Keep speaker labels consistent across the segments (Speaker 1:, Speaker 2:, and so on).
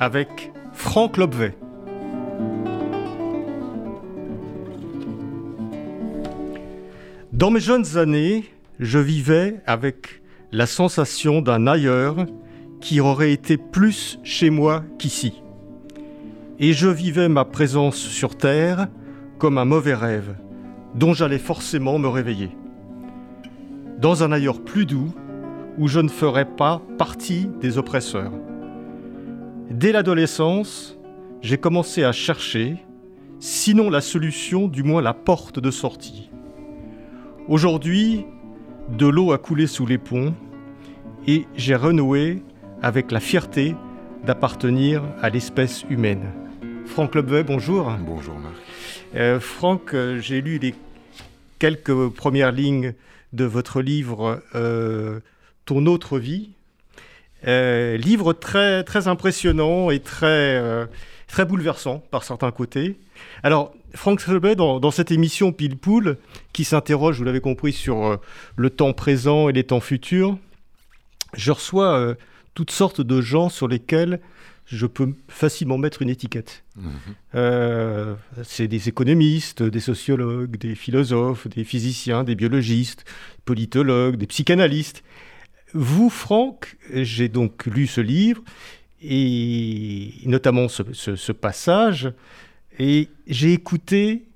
Speaker 1: avec Franck Lobvet. Dans mes jeunes années, je vivais avec la sensation d'un ailleurs qui aurait été plus chez moi qu'ici. Et je vivais ma présence sur Terre comme un mauvais rêve dont j'allais forcément me réveiller. Dans un ailleurs plus doux où je ne ferais pas partie des oppresseurs. Dès l'adolescence, j'ai commencé à chercher, sinon la solution, du moins la porte de sortie. Aujourd'hui, de l'eau a coulé sous les ponts et j'ai renoué avec la fierté d'appartenir à l'espèce humaine. Franck Lobvet, bonjour.
Speaker 2: Bonjour Marc.
Speaker 1: Euh, Franck, euh, j'ai lu les quelques premières lignes de votre livre euh, Ton autre vie, euh, livre très, très impressionnant et très, euh, très bouleversant par certains côtés. Alors, Franck Selbet, dans, dans, cette émission Pile Poule, qui s'interroge, vous l'avez compris, sur euh, le temps présent et les temps futurs, je reçois toutes sortes de gens sur lesquels je peux facilement mettre une étiquette. Mmh. C'est des économistes, des sociologues, des philosophes, des physiciens, des biologistes, politologues, des psychanalystes. Vous, Franck, j'ai donc lu ce livre, et notamment ce, passage, et j'ai écouté,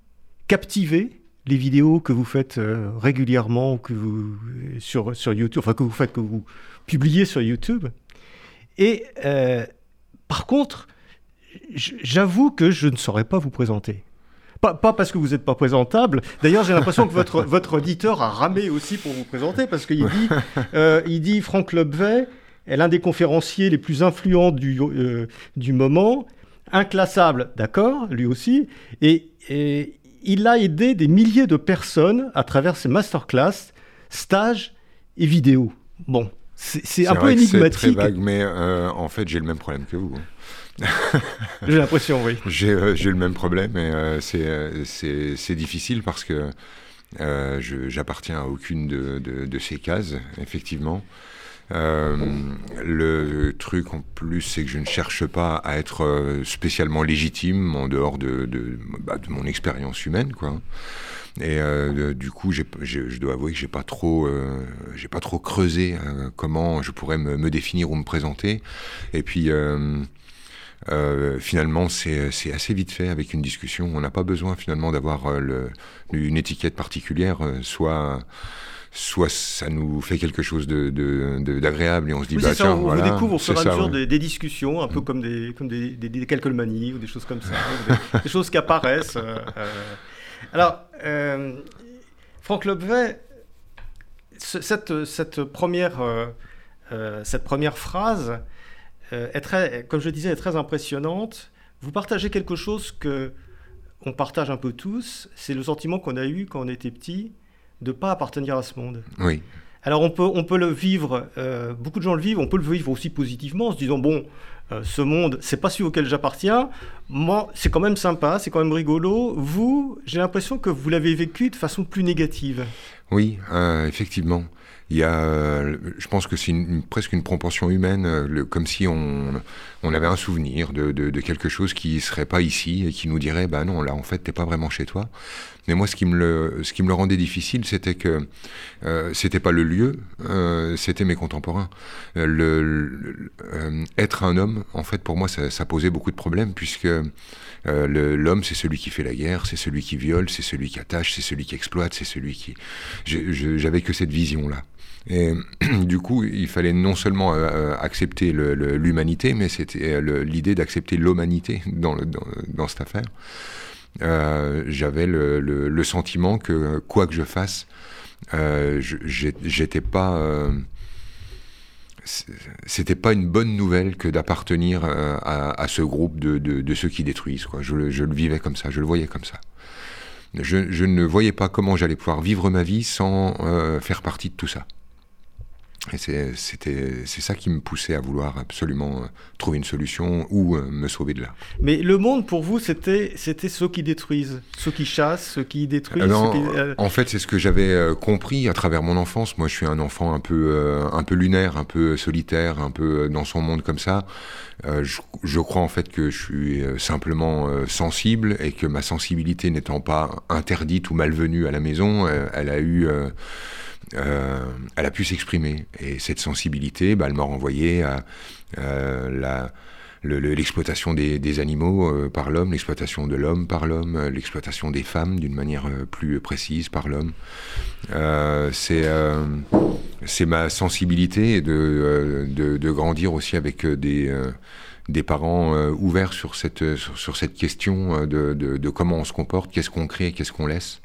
Speaker 1: captivé, les vidéos que vous faites euh, régulièrement que vous, sur, sur YouTube, enfin que vous faites, que vous publiez sur YouTube. Et euh, par contre, j'avoue que je ne saurais pas vous présenter. Pas, pas, parce que vous n'êtes pas présentable. D'ailleurs, j'ai l'impression que votre, votre auditeur a ramé aussi pour vous présenter, parce qu'il dit, euh, il dit Franck Lobvet est l'un des conférenciers les plus influents du, euh, du moment, inclassable, d'accord, lui aussi, et, et, il a aidé des milliers de personnes à travers ses masterclass, stages et vidéos. Bon, c'est un peu énigmatique.
Speaker 2: C'est très vague, mais euh, en fait, j'ai le même problème que vous.
Speaker 1: J'ai l'impression, oui.
Speaker 2: J'ai euh, le même problème et euh, c'est difficile parce que euh, j'appartiens à aucune de, de, de, ces cases, effectivement. Euh, le truc en plus, c'est que je ne cherche pas à être spécialement légitime en dehors de, de, bah, de mon expérience humaine, quoi. Et euh, du coup, j'ai, je dois avouer que j'ai pas trop, euh, j'ai pas trop creusé euh, comment je pourrais me, me, définir ou me présenter. Et puis. Euh, finalement, c'est assez vite fait avec une discussion. On n'a pas besoin finalement d'avoir euh, une étiquette particulière, euh, soit soit ça nous fait quelque chose d'agréable de, de, et on se dit
Speaker 1: oui,
Speaker 2: bah
Speaker 1: ça,
Speaker 2: tiens
Speaker 1: on,
Speaker 2: voilà,
Speaker 1: découvre au fur et à mesure des, des, discussions un peu mm. comme des comme des, des, des calcomanies ou des choses comme ça des, des, choses qui apparaissent euh, alors euh, Franck Lobvet cette, cette première euh, cette première phrase est très, comme je disais, est très impressionnante. Vous partagez quelque chose que on partage un peu tous, c'est le sentiment qu'on a eu quand on était petit de ne pas appartenir à ce monde.
Speaker 2: Oui.
Speaker 1: Alors on peut, on peut le vivre, euh, beaucoup de gens le vivent, on peut le vivre aussi positivement en se disant, bon, euh, ce monde, c'est pas celui auquel j'appartiens, moi, c'est quand même sympa, c'est quand même rigolo. Vous, j'ai l'impression que vous l'avez vécu de façon plus négative.
Speaker 2: Oui, euh, effectivement il y a, je pense que c'est presque une proportion humaine, le, comme si on, on avait un souvenir de, de, de, quelque chose qui serait pas ici et qui nous dirait, bah non, là en fait t'es pas vraiment chez toi. Mais moi, ce qui me le, ce qui me le rendait difficile, c'était que euh, c'était pas le lieu, euh, c'était mes contemporains. Le, le euh, être un homme, en fait, pour moi, ça, posait beaucoup de problèmes puisque euh, l'homme, c'est celui qui fait la guerre, c'est celui qui viole, c'est celui qui attache, c'est celui qui exploite, c'est celui qui. J'avais que cette vision-là. Et du coup, il fallait non seulement euh, accepter l'humanité, mais c'était l'idée d'accepter l'humanité dans, dans, dans, cette affaire. Euh, J'avais le, le, sentiment que quoi que je fasse, euh, j'étais pas. c'était pas une bonne nouvelle que d'appartenir à, ce groupe de, ceux qui détruisent. Quoi. Je, le vivais comme ça, je le voyais comme ça. Je ne voyais pas comment j'allais pouvoir vivre ma vie sans faire partie de tout ça. Et c'est ça qui me poussait à vouloir absolument euh, trouver une solution ou euh, me sauver de là.
Speaker 1: Mais le monde, pour vous, c'était ceux qui détruisent, ceux qui chassent, ceux qui détruisent
Speaker 2: euh, En fait, c'est ce que j'avais compris à travers mon enfance. Moi, je suis un enfant un peu, un peu lunaire, un peu solitaire, un peu dans son monde comme ça. Je, je, crois en fait que je suis simplement sensible et que ma sensibilité n'étant pas interdite ou malvenue à la maison, elle a eu euh, elle a pu s'exprimer. Et cette sensibilité, bah, elle m'a renvoyé à euh, l'exploitation des, animaux euh, par l'homme, l'exploitation de l'homme par l'homme, l'exploitation des femmes d'une manière plus précise par l'homme. c'est ma sensibilité de, grandir aussi avec des, parents ouverts sur cette, sur, cette question de, de, comment on se comporte, qu'est-ce qu'on crée, qu'est-ce qu'on laisse.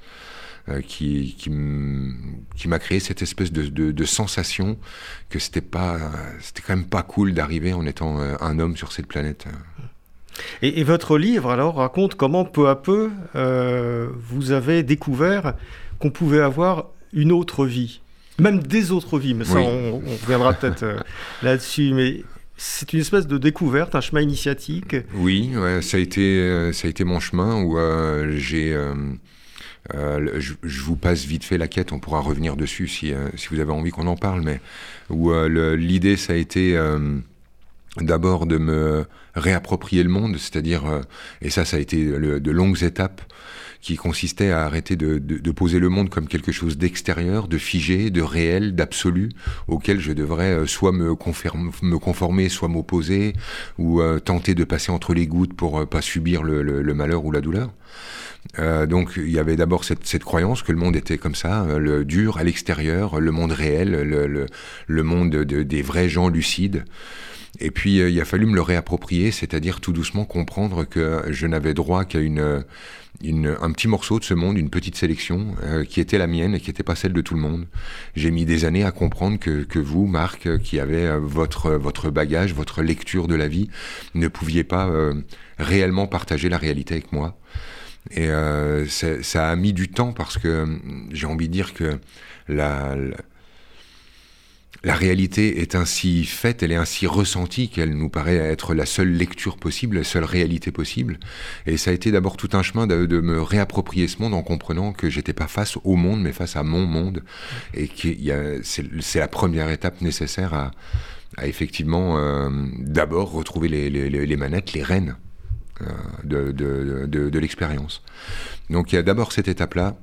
Speaker 2: Euh, qui, qui m'a créé cette espèce de, de, sensation que c'était pas, c'était quand même pas cool d'arriver en étant euh, un homme sur cette planète.
Speaker 1: Et, votre livre alors raconte comment peu à peu euh, vous avez découvert qu'on pouvait avoir une autre vie, même des autres vies. Mais ça, on, reviendra peut-être là-dessus. Mais c'est une espèce de découverte, un chemin initiatique.
Speaker 2: Oui, ça a été, ça a été mon chemin où j'ai euh, je, vous passe vite fait la quête, on pourra revenir dessus si, euh, vous avez envie qu'on en parle, mais où euh, l'idée, ça a été d'abord de me réapproprier le monde, c'est-à-dire, et ça, ça a été de longues étapes qui consistaient à arrêter de, poser le monde comme quelque chose d'extérieur, de figé, de réel, d'absolu, auquel je devrais soit me, me conformer, soit m'opposer, ou tenter de passer entre les gouttes pour pas subir le malheur ou la douleur. Euh, donc il y avait d'abord cette, croyance que le monde était comme ça, euh, le dur à l'extérieur, le monde réel, le, monde de, des vrais gens lucides. Et puis euh, il a fallu me le réapproprier, c'est-à-dire tout doucement comprendre que je n'avais droit qu'à une, un petit morceau de ce monde, une petite sélection qui était la mienne et qui n'était pas celle de tout le monde. J'ai mis des années à comprendre que, que vous, Marc, qui avez votre, votre bagage, votre lecture de la vie, ne pouviez pas réellement partager la réalité avec moi. Et euh, ça a mis du temps parce que j'ai envie de dire que la, la, réalité est ainsi faite, elle est ainsi ressentie qu'elle nous paraît être la seule lecture possible, la seule réalité possible. Et ça a été d'abord tout un chemin de, de, me réapproprier ce monde en comprenant que j'étais pas face au monde, mais face à mon monde. Et que c'est la première étape nécessaire à, à effectivement euh, d'abord retrouver les, les manettes, les rênes. Euh, de, de, l'expérience. Donc il y a d'abord cette étape-là.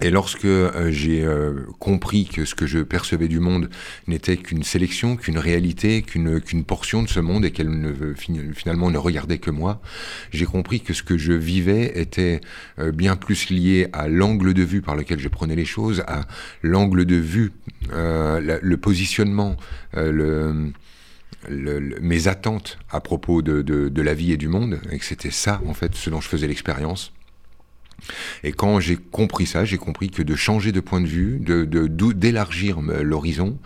Speaker 2: Et lorsque euh, j'ai euh, compris que ce que je percevais du monde n'était qu'une sélection, qu'une réalité, qu'une qu'une portion de ce monde et qu'elle ne, finalement ne regardait que moi, j'ai compris que ce que je vivais était bien plus lié à l'angle de vue par lequel je prenais les choses, à l'angle de vue, le positionnement, le mes attentes à propos de, la vie et du monde, et que c'était ça, en fait, ce dont je faisais l'expérience. Et quand j'ai compris ça, j'ai compris que de changer de point de vue, d'élargir l'horizon,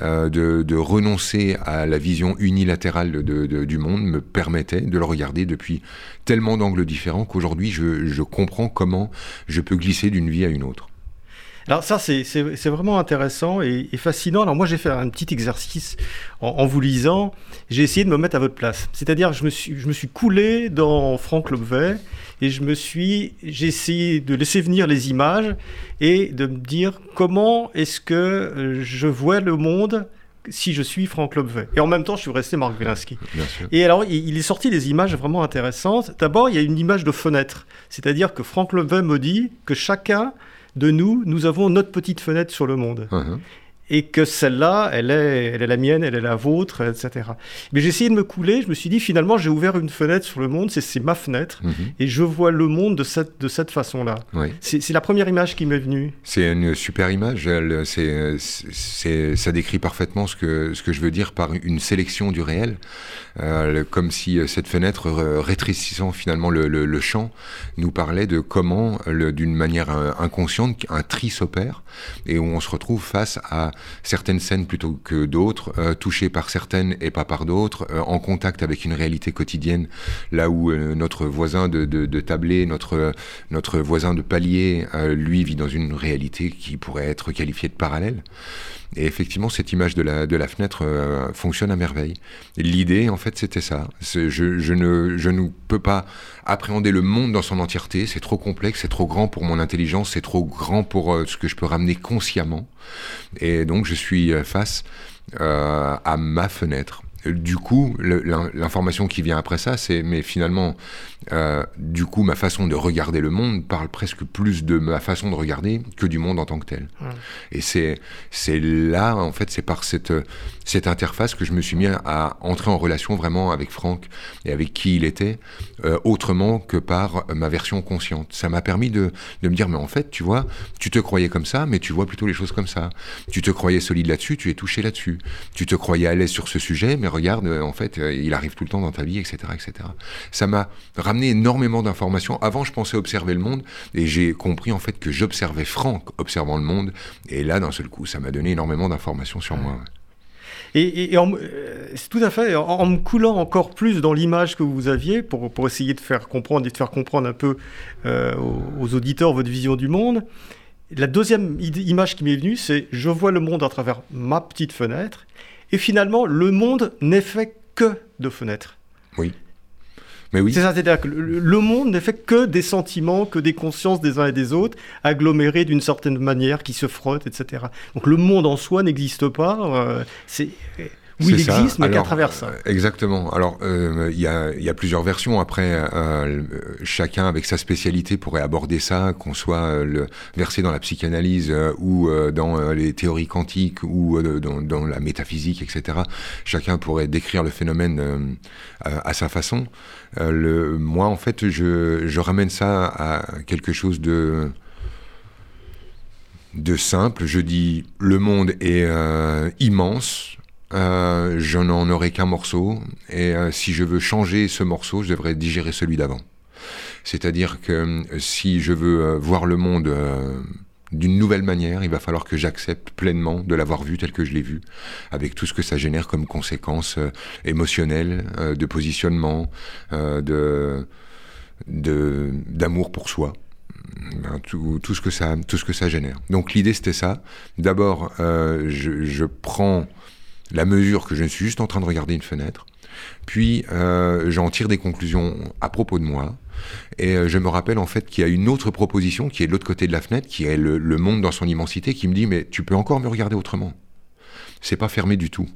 Speaker 2: euh, de, renoncer à la vision unilatérale du monde me permettait de le regarder depuis tellement d'angles différents qu'aujourd'hui je comprends comment je peux glisser d'une vie à une autre.
Speaker 1: Alors ça, c'est vraiment intéressant et, fascinant. Alors moi, j'ai fait un petit exercice en, vous lisant. J'ai essayé de me mettre à votre place. C'est-à-dire, je me suis, je me suis coulé dans Franck Lobvet et je me suis, j'ai essayé de laisser venir les images et de me dire comment est-ce que euh, je vois le monde si je suis Franck Lobvet. Et en même temps, je suis resté Marc Wielinski. Et alors, il, est sorti des images vraiment intéressantes. D'abord, il y a une image de fenêtre. C'est-à-dire que Franck Lobvet me dit que chacun de nous, nous avons notre petite fenêtre sur le monde. Uh-huh et que celle-là, elle est, elle est la mienne, elle est la vôtre, etc. Mais j'ai essayé de me couler, je me suis dit finalement j'ai ouvert une fenêtre sur le monde, c'est ma fenêtre, mhm. et je vois le monde de cette, de cette façon-là. C'est la première image qui m'est venue.
Speaker 2: C'est une super image, ça décrit parfaitement ce que, ce que je veux dire par une sélection du réel, euh, comme si euh, cette fenêtre rétrécissant finalement le, le, champ nous parlait de comment, d'une manière euh, inconsciente, un tri s'opère, et où on se retrouve face à certaines scènes plutôt que d'autres, euh, touché par certaines et pas par d'autres, euh, en contact avec une réalité quotidienne, là où euh, notre voisin de, de, tablé, notre, notre voisin de palier, lui vit dans une réalité qui pourrait être qualifiée de parallèle. Et effectivement, cette image de la, de la fenêtre euh, fonctionne à merveille. L'idée, en fait, c'était ça. Je, je, ne, je ne peux pas appréhender le monde dans son entièreté. C'est trop complexe, c'est trop grand pour mon intelligence, c'est trop grand pour euh, ce que je peux ramener consciemment. Et donc, je suis euh, face à ma fenêtre. Du coup, l'information qui vient après ça, c'est mais finalement, euh, du coup, ma façon de regarder le monde parle presque plus de ma façon de regarder que du monde en tant que tel. Et c'est c'est là, en fait, c'est par cette cette interface que je me suis mis à entrer en relation vraiment avec Franck et avec qui il était, euh, autrement que par ma version consciente. Ça m'a permis de, de me dire, mais en fait, tu vois, tu te croyais comme ça, mais tu vois plutôt les choses comme ça. Tu te croyais solide là-dessus, tu es touché là-dessus. Tu te croyais à l'aise sur ce sujet, mais regarde, euh, en fait, il arrive tout le temps dans ta vie, etc., etc. Ça m'a ramené énormément d'informations. Avant, je pensais observer le monde, et j'ai compris en fait que j'observais Franck observant le monde, et là, d'un seul coup, ça m'a donné énormément d'informations sur ouais. moi.
Speaker 1: Et, et, et en, c'est tout à fait en, en, me coulant encore plus dans l'image que vous aviez pour, pour essayer de faire comprendre et de faire comprendre un peu euh, aux, aux, auditeurs votre vision du monde. La deuxième image qui m'est venue, c'est je vois le monde à travers ma petite fenêtre et finalement le monde n'est fait que de fenêtres.
Speaker 2: Oui. Mais oui.
Speaker 1: C'est ça, c'est-à-dire que le, monde n'est fait que des sentiments, que des consciences des uns et des autres, agglomérés d'une certaine manière, qui se frottent, etc. Donc le monde en soi n'existe pas. Euh, c'est oui, il existe, mais qu'à travers ça.
Speaker 2: Exactement. Alors, il euh, y, a, y, a, plusieurs versions. Après, euh, chacun avec sa spécialité pourrait aborder ça, qu'on soit euh, le, versé dans la psychanalyse euh, ou euh, dans les théories quantiques ou dans, dans, la métaphysique, etc. Chacun pourrait décrire le phénomène à sa façon. le, moi, en fait, je, je ramène ça à quelque chose de de simple. Je dis le monde est immense euh, je n'en aurai qu'un morceau, et euh, si je veux changer ce morceau, je devrais digérer celui d'avant. C'est-à-dire que euh, si je veux euh, voir le monde euh, d'une nouvelle manière, il va falloir que j'accepte pleinement de l'avoir vu tel que je l'ai vu, avec tout ce que ça génère comme conséquences émotionnelles, de positionnement, de d'amour pour soi. Ben, tout, tout, ce que ça, tout ce que ça génère. Donc l'idée c'était ça. D'abord, je, je prends la mesure que je suis juste en train de regarder une fenêtre. Puis euh, j'en tire des conclusions à propos de moi. Et euh, je me rappelle en fait qu'il y a une autre proposition qui est de l'autre côté de la fenêtre, qui est le, monde dans son immensité, qui me dit mais tu peux encore me regarder autrement. C'est pas fermé du tout.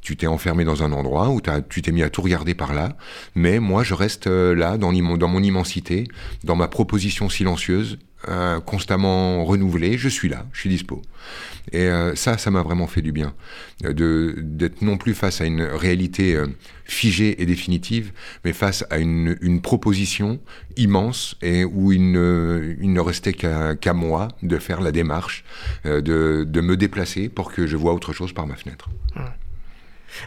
Speaker 2: Tu t'es enfermé dans un endroit où tu t'es mis à tout regarder par là, mais moi je reste euh, là dans mon immensité, dans ma proposition silencieuse, euh, constamment renouvelée. Je suis là, je suis dispo. Et euh, ça, ça m'a vraiment fait du bien, de d'être non plus face à une réalité euh, figée et définitive, mais face à une, une proposition immense et où il ne, il ne restait qu'à qu moi de faire la démarche, euh, de, de me déplacer pour que je vois autre chose par ma fenêtre.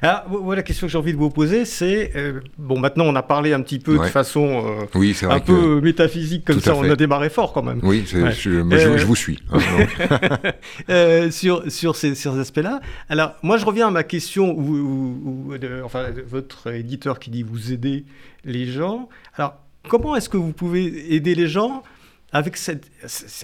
Speaker 1: Alors, voilà, la question que j'ai envie de vous poser, c'est euh, bon, maintenant on a parlé un petit peu ouais. de façon euh,
Speaker 2: oui,
Speaker 1: un peu métaphysique comme ça, on a démarré fort quand même.
Speaker 2: Oui, ouais. je, mais euh, je, je, vous suis.
Speaker 1: Hein, sur sur ces, ces aspects-là. Alors, moi, je reviens à ma question, où, où, où de, enfin, votre éditeur qui dit vous aidez les gens. Alors, comment est-ce que vous pouvez aider les gens avec cette.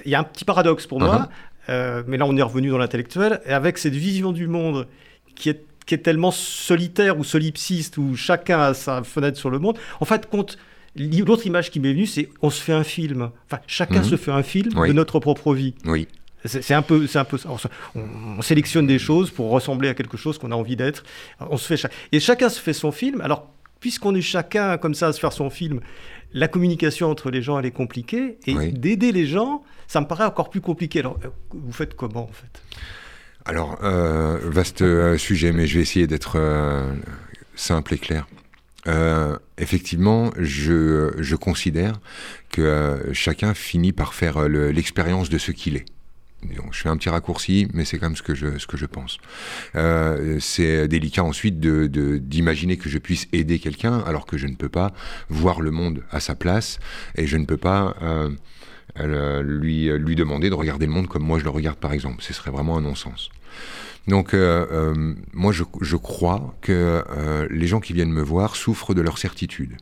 Speaker 1: Il y a un petit paradoxe pour uh -huh. moi, uh-huh. mais là on est revenu dans l'intellectuel, avec cette vision du monde qui est qui est tellement solitaire ou solipsiste, où chacun a sa fenêtre sur le monde. En fait, compte. L'autre image qui m'est venue, c'est on se fait un film. Enfin, chacun mmh. se fait un film oui. de notre propre vie.
Speaker 2: Oui.
Speaker 1: C'est un peu, c'est un peu ça. On, on, sélectionne des choses pour ressembler à quelque chose qu'on a envie d'être. On se fait chaque... et chacun se fait son film. Alors, puisqu'on est chacun comme ça à se faire son film, la communication entre les gens elle est compliquée et oui. d'aider les gens, ça me paraît encore plus compliqué. Alors, vous faites comment en fait?
Speaker 2: Alors, euh, vaste euh, sujet, mais je vais essayer d'être euh, simple et clair. Effectivement, je, je, considère que chacun finit par faire l'expérience de ce qu'il est. Je fais un petit raccourci, mais c'est quand même ce que je, ce que je pense. C'est délicat ensuite d'imaginer que je puisse aider quelqu'un alors que je ne peux pas voir le monde à sa place et je ne peux pas lui, lui demander de regarder le monde comme moi je le regarde par exemple. Ce serait vraiment un non-sens. Donc moi je, je, crois que les gens qui viennent me voir souffrent de leur certitude.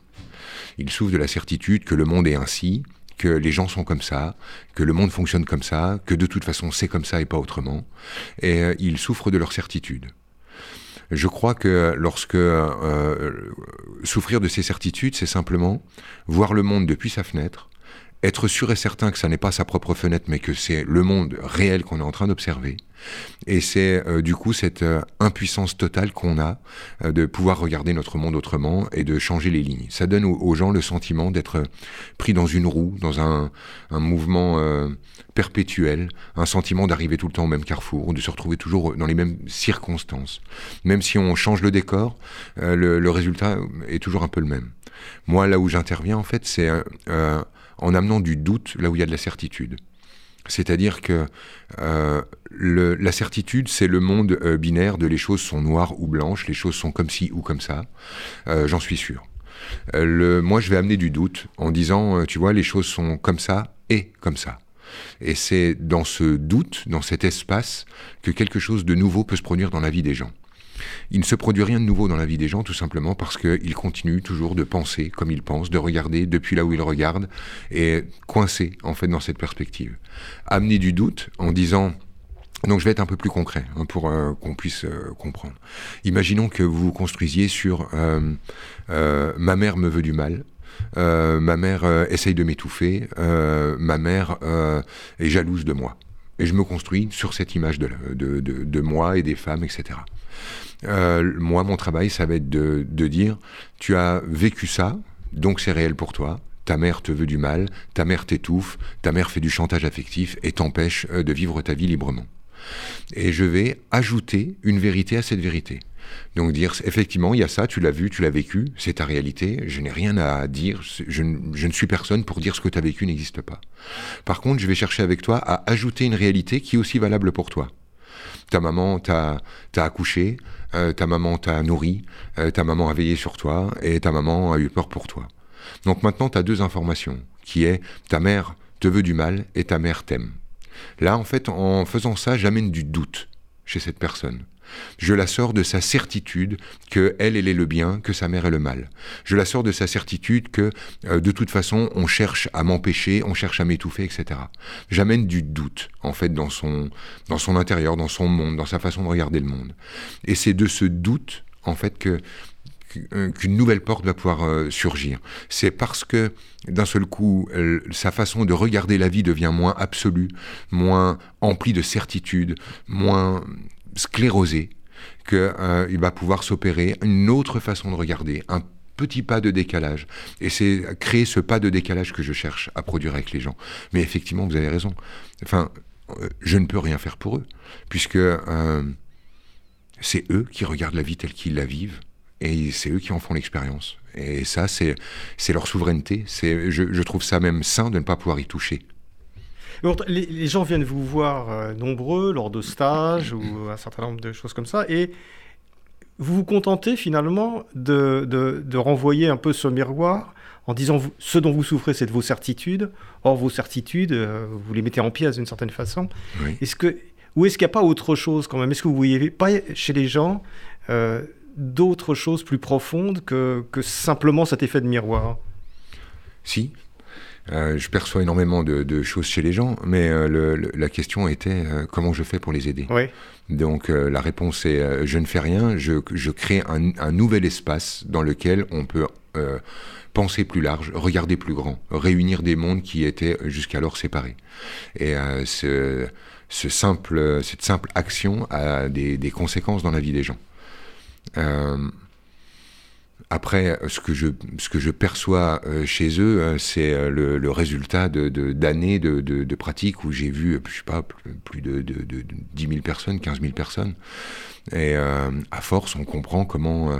Speaker 2: Ils souffrent de la certitude que le monde est ainsi, que les gens sont comme ça, que le monde fonctionne comme ça, que de toute façon c'est comme ça et pas autrement, et euh, ils souffrent de leur certitude. Je crois que lorsque euh, souffrir de ces certitudes, c'est simplement voir le monde depuis sa fenêtre, être sûr et certain que ça n'est pas sa propre fenêtre, mais que c'est le monde réel qu'on est en train d'observer. Et c'est euh, du coup cette euh, impuissance totale qu'on a euh, de pouvoir regarder notre monde autrement et de changer les lignes. Ça donne aux, gens le sentiment d'être pris dans une roue, dans un, un mouvement perpétuel, un sentiment d'arriver tout le temps au même carrefour, de se retrouver toujours dans les mêmes circonstances. Même si on change le décor, le, le, résultat est toujours un peu le même. Moi, là où j'interviens, en fait, c'est en amenant du doute là où il y a de la certitude. C'est-à-dire que euh, le, la certitude, c'est le monde euh, binaire de les choses sont noires ou blanches, les choses sont comme ci ou comme ça. Euh, j'en suis sûr. Le, moi, je vais amener du doute en disant, tu vois, les choses sont comme ça et comme ça. Et c'est dans ce doute, dans cet espace, que quelque chose de nouveau peut se produire dans la vie des gens il ne se produit rien de nouveau dans la vie des gens, tout simplement parce qu'ils continuent toujours de penser comme ils pensent, de regarder depuis là où ils regardent, et coincés, en fait, dans cette perspective. Amener du doute en disant... Donc je vais être un peu plus concret hein, pour euh, qu'on puisse euh, comprendre. Imaginons que vous vous construisiez sur euh, ma mère me veut du mal, ma mère essaye de m'étouffer, ma mère est jalouse de moi. Et je me construis sur cette image de, de, de moi et des femmes, etc. Euh, moi, mon travail, ça va être de, dire, tu as vécu ça, donc c'est réel pour toi. Ta mère te veut du mal, ta mère t'étouffe, ta mère fait du chantage affectif et t'empêche euh, de vivre ta vie librement. Et je vais ajouter une vérité à cette vérité. Donc dire, effectivement, il y a ça, tu l'as vu, tu l'as vécu, c'est ta réalité, je n'ai rien à dire, je, ne suis personne pour dire ce que tu as vécu n'existe pas. Par contre, je vais chercher avec toi à ajouter une réalité qui est aussi valable pour toi. Ta maman t'a accouché, euh, ta maman t'a nourri, euh, ta maman a veillé sur toi et ta maman a eu peur pour toi. Donc maintenant, tu as deux informations, qui est ta mère te veut du mal et ta mère t'aime. Là, en fait, en faisant ça, j'amène du doute chez cette personne. Je la sors de sa certitude que elle, est le bien, que sa mère est le mal. Je la sors de sa certitude que euh, de toute façon, on cherche à m'empêcher, on cherche à m'étouffer, etc. J'amène du doute, en fait, dans son, dans son intérieur, dans son monde, dans sa façon de regarder le monde. Et c'est de ce doute, en fait, que euh, qu'une nouvelle porte va pouvoir euh, surgir. C'est parce que d'un seul coup, sa façon de regarder la vie devient moins absolue, moins emplie de certitude, moins sclérosé, qu'il euh, va pouvoir s'opérer une autre façon de regarder, un petit pas de décalage. Et c'est créer ce pas de décalage que je cherche à produire avec les gens. Mais effectivement, vous avez raison. Enfin, euh, je ne peux rien faire pour eux, puisque euh, c'est eux qui regardent la vie telle qu'ils la vivent, et c'est eux qui en font l'expérience. Et ça, c'est leur souveraineté. Je, je trouve ça même sain de ne pas pouvoir y toucher.
Speaker 1: Les, gens viennent vous voir euh, nombreux lors de stages ou un certain nombre de choses comme ça, et vous vous contentez finalement de, de, renvoyer un peu ce miroir en disant ce dont vous souffrez, c'est de vos certitudes. Or, vos certitudes, euh, vous les mettez en pièces d'une certaine façon. Est-ce que, ou est-ce qu'il n'y a pas autre chose quand même? Est-ce que vous voyez pas chez les gens euh, d'autres choses plus profondes que, que simplement cet effet de miroir?
Speaker 2: Si, euh, je perçois énormément de, choses chez les gens, mais euh, la question était euh, comment je fais pour les aider? Donc la réponse est je ne fais rien, je, crée un, nouvel espace dans lequel on peut penser plus large, regarder plus grand, réunir des mondes qui étaient jusqu'alors séparés. Et ce, simple, cette simple action a des, des, conséquences dans la vie des gens. Après, ce que je, ce que je perçois euh, chez eux, euh, c'est euh, le, résultat d'années de, de, de, pratique où j'ai vu, je sais pas, plus de, de, 10 000 personnes, 15 000 personnes. Et à force, on comprend comment,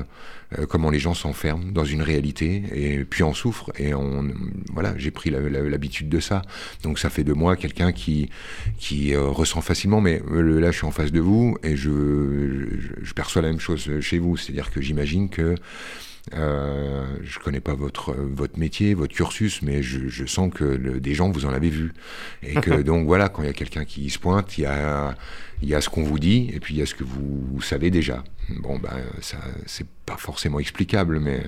Speaker 2: comment les gens s'enferment dans une réalité et puis en souffrent. Et on, voilà, j'ai pris l'habitude de ça. Donc ça fait de moi quelqu'un qui, qui ressent facilement. Mais là, je suis en face de vous et je, je, je perçois la même chose chez vous. C'est-à-dire que j'imagine que Euh, je connais pas votre votre métier, votre cursus, mais je, je sens que le, des gens vous en avez vu et que donc voilà, quand il y a quelqu'un qui se pointe, il y a il y a ce qu'on vous dit et puis il y a ce que vous, savez déjà. Bon ben ça c'est pas forcément explicable, mais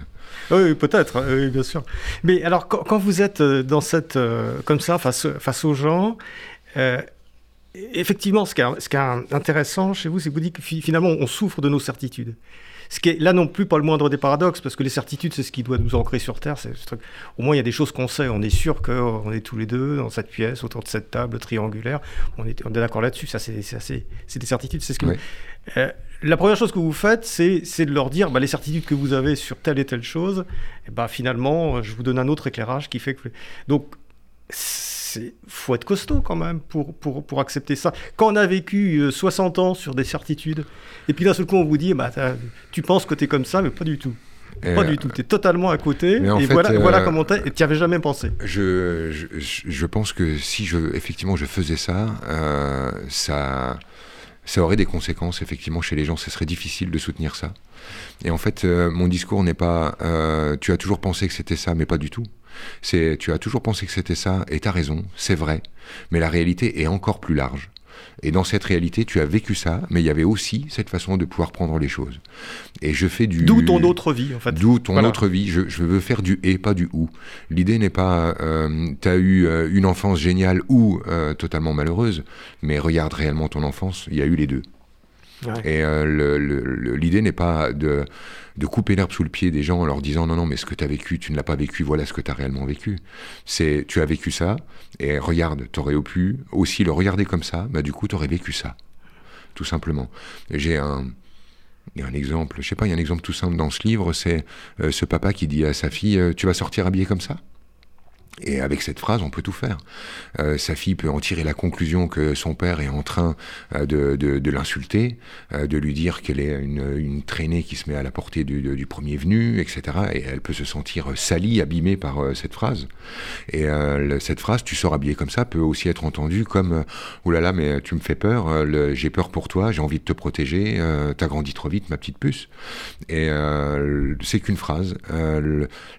Speaker 1: oui, peut-être, hein, oui, bien sûr. Mais alors, quand, vous êtes euh, dans cette, euh, comme ça, face, face aux gens, euh, effectivement, ce qui, est, ce qui est intéressant chez vous, c'est que vous dites que finalement, on souffre de nos certitudes. Ce qui est là non plus pas le moindre des paradoxes, parce que les certitudes, c'est ce qui doit nous ancrer sur Terre. Au moins, il y a des choses qu'on sait. On est sûr qu'on est tous les deux dans cette pièce, autour de cette table triangulaire. On est, on est d'accord là-dessus. Ça, c'est des certitudes. C'est ce que. Euh, la première chose que vous faites, c'est de leur dire bah, les certitudes que vous avez sur telle et telle chose. Et bah, finalement, je vous donne un autre éclairage qui fait que. Donc, il faut être costaud quand même pour, pour, pour, accepter ça. Quand on a vécu 60 euh, ans sur des certitudes, et puis d'un seul coup on vous dit, bah, tu penses que tu es comme ça, mais pas du tout. pas du tout, tu es totalement à côté, et voilà, voilà euh, comment tu et tu n'y avais jamais pensé.
Speaker 2: Je, je, je, pense que si je, effectivement je faisais ça, euh, ça, ça aurait des conséquences, effectivement, chez les gens, ce serait difficile de soutenir ça. Et en fait, mon discours n'est pas, tu as toujours pensé que c'était ça, mais pas du tout. C'est, tu as toujours pensé que c'était ça, et tu as raison, c'est vrai, mais la réalité est encore plus large. Et dans cette réalité, tu as vécu ça, mais il y avait aussi cette façon de pouvoir prendre les choses. Et je fais du.
Speaker 1: D'où ton autre vie, en fait.
Speaker 2: D'où ton autre vie. Je, veux faire du et, pas du ou. L'idée n'est pas, euh, tu as eu euh, une enfance géniale ou euh, totalement malheureuse, mais regarde réellement ton enfance, il y a eu les deux. Et euh, l'idée n'est pas de, de couper l'herbe sous le pied des gens en leur disant non, non, mais ce que tu as vécu, tu ne l'as pas vécu, voilà ce que tu as réellement vécu. C'est tu as vécu ça, et regarde, tu aurais pu aussi le regarder comme ça, bah du coup, tu aurais vécu ça. Tout simplement. J'ai un. Un exemple, je sais pas, il y a un exemple tout simple dans ce livre, c'est euh, ce papa qui dit à sa fille euh, Tu vas sortir habillé comme ça? Et avec cette phrase, on peut tout faire. Euh, sa fille peut en tirer la conclusion que son père est en train euh, de, l'insulter, euh, de lui dire qu'elle est une, traînée qui se met à la portée du, du, premier venu, etc. Et elle peut se sentir salie, abîmée par cette phrase. Et cette phrase, tu sors habillé comme ça, peut aussi être entendue comme oh là là, mais tu me fais peur, j'ai peur pour toi, j'ai envie de te protéger, t'as grandi trop vite, ma petite puce. Et c'est qu'une phrase.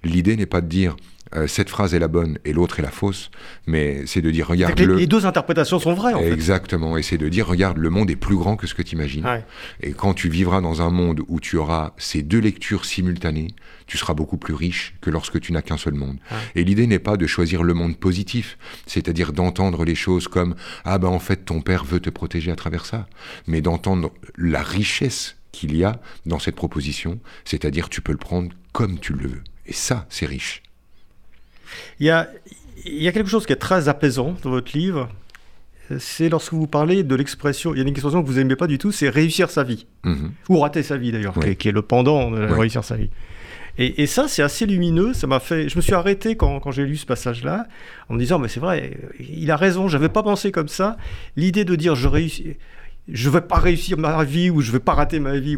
Speaker 2: L'idée n'est pas de dire euh, cette phrase est la bonne et l'autre est la fausse, mais c'est de dire regarde
Speaker 1: les, les, deux interprétations sont vraies. En
Speaker 2: Exactement, et c'est de dire regarde le monde est plus grand que ce que tu imagines. Et quand tu vivras dans un monde où tu auras ces deux lectures simultanées, tu seras beaucoup plus riche que lorsque tu n'as qu'un seul monde. Et l'idée n'est pas de choisir le monde positif, c'est-à-dire d'entendre les choses comme ah ben en fait ton père veut te protéger à travers ça, mais d'entendre la richesse qu'il y a dans cette proposition, c'est-à-dire tu peux le prendre comme tu le veux. Et ça, c'est riche.
Speaker 1: Il y a, il y a quelque chose qui est très apaisant dans votre livre. C'est lorsque vous parlez de l'expression, il y a une expression que vous n'aimez pas du tout, c'est réussir sa vie. Mhm. Ou rater sa vie d'ailleurs, qui, est le pendant de réussir sa vie. Et, ça, c'est assez lumineux. Ça m'a fait. Je me suis arrêté quand, quand j'ai lu ce passage-là, en me disant, mais c'est vrai, il a raison. J'avais pas pensé comme ça. L'idée de dire, je réussis, je vais pas réussir ma vie ou je vais pas rater ma vie.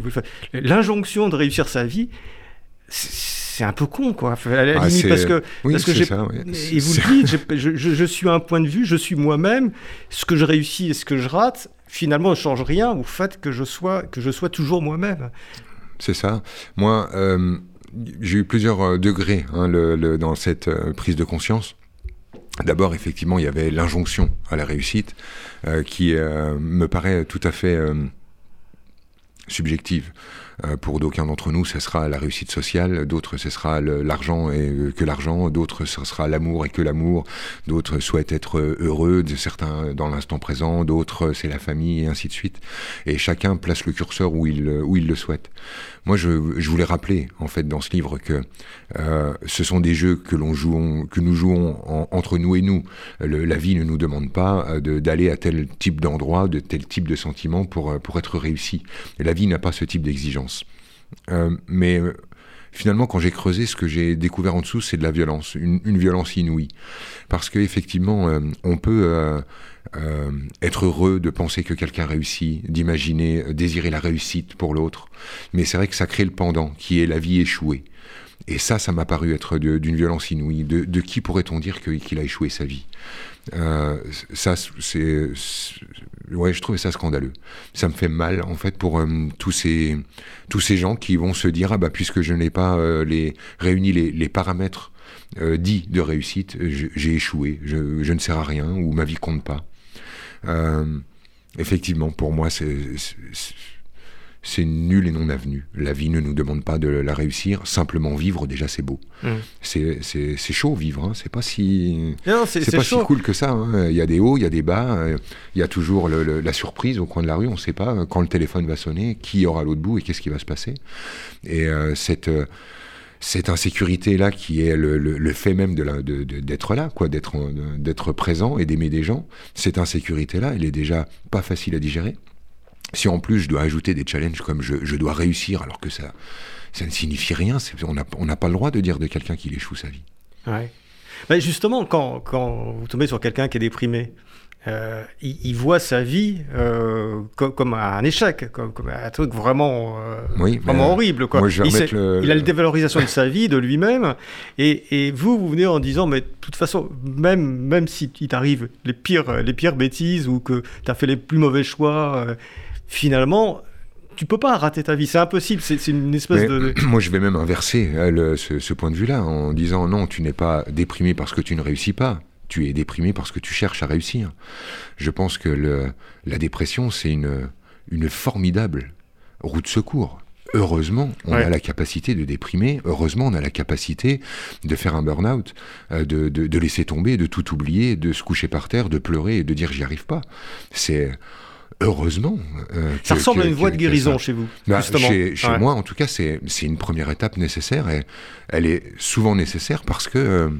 Speaker 1: L'injonction de réussir sa vie, c'est un peu con, quoi. À la ah, limite, parce que, parce que j'ai, et vous le dites, je, je, je, suis un point de vue, je suis moi-même. Ce que je réussis et ce que je rate, finalement, ne change rien au fait que je sois, que je sois toujours moi-même.
Speaker 2: C'est ça. Moi, euh, j'ai eu plusieurs euh, degrés hein, le, dans cette euh, prise de conscience. D'abord, effectivement, il y avait l'injonction à la réussite qui me paraît tout à fait subjective. Euh, pour d'aucuns d'entre nous, ce sera la réussite sociale, d'autres, ce sera l'argent et euh, que l'argent, d'autres, ce sera l'amour et que l'amour, d'autres souhaitent être heureux, certains dans l'instant présent, d'autres, c'est la famille, et ainsi de suite. Et chacun place le curseur où il, où il le souhaite. Moi, je, je voulais rappeler, en fait, dans ce livre, que euh, ce sont des jeux que, joue, que nous jouons entre nous et nous. la vie ne nous demande pas d'aller à tel type d'endroit, de tel type de sentiment pour, pour être réussi. La vie n'a pas ce type d'exigence. Euh, mais euh, finalement, quand j'ai creusé, ce que j'ai découvert en dessous, c'est de la violence, une, violence inouïe. Parce qu'effectivement, euh, on peut être heureux de penser que quelqu'un réussit, d'imaginer, désirer la réussite pour l'autre. Mais c'est vrai que ça crée le pendant, qui est la vie échouée. Et ça, ça m'a paru être d'une violence inouïe. De, qui pourrait-on dire qu'il a échoué sa vie? Ça, c'est ouais, je trouvais ça scandaleux. Ça me fait mal, en fait, pour tous, ces, tous ces gens qui vont se dire, ah bah, puisque je n'ai pas les, réuni les, les paramètres dits de réussite, j'ai échoué, je, je, ne sers à rien, ou ma vie compte pas. effectivement, pour moi, c'est c'est nul et non avenu. La vie ne nous demande pas de la réussir, simplement vivre, déjà c'est beau. Mm. C'est chaud vivre, hein. c'est pas si c'est pas si cool que ça. Hein. Il y a des hauts, il y a des bas, il y a toujours la surprise au coin de la rue, on ne sait pas quand le téléphone va sonner, qui aura l'autre bout et qu'est-ce qui va se passer. Et euh, cette cette insécurité-là qui est le, fait même d'être de de, là, quoi, d'être présent et d'aimer des gens, cette insécurité-là, elle est déjà pas facile à digérer. Si en plus je dois ajouter des challenges comme je, dois réussir alors que ça, ça ne signifie rien, on n'a pas le droit de dire de quelqu'un qu'il échoue sa vie.
Speaker 1: Ouais. Justement, quand, quand, vous tombez sur quelqu'un qui est déprimé, euh, il, voit sa vie euh, comme, un échec, comme, un truc vraiment, euh, vraiment horrible. Quoi. il, a la dévalorisation de sa vie, de lui-même, et, et, vous, vous venez en disant, mais de toute façon, même, même si il t'arrive les pires, les pires bêtises ou que tu as fait les plus mauvais choix, finalement, tu peux pas rater ta vie, c'est impossible, c'est une espèce de...
Speaker 2: Moi, je vais même inverser hein, ce, point de vue-là en disant non, tu n'es pas déprimé parce que tu ne réussis pas, tu es déprimé parce que tu cherches à réussir. Je pense que le, la dépression, c'est une, une formidable roue de secours. Heureusement, on a la capacité de déprimer. Heureusement, on a la capacité de faire un burn-out, euh, de, de, de laisser tomber, de tout oublier, de se coucher par terre, de pleurer et de dire j'y arrive pas. C'est Heureusement.
Speaker 1: Euh, ça ressemble à une voie de guérison chez vous.
Speaker 2: Bah, chez, moi, en tout cas, c'est une première étape nécessaire et elle est souvent nécessaire parce que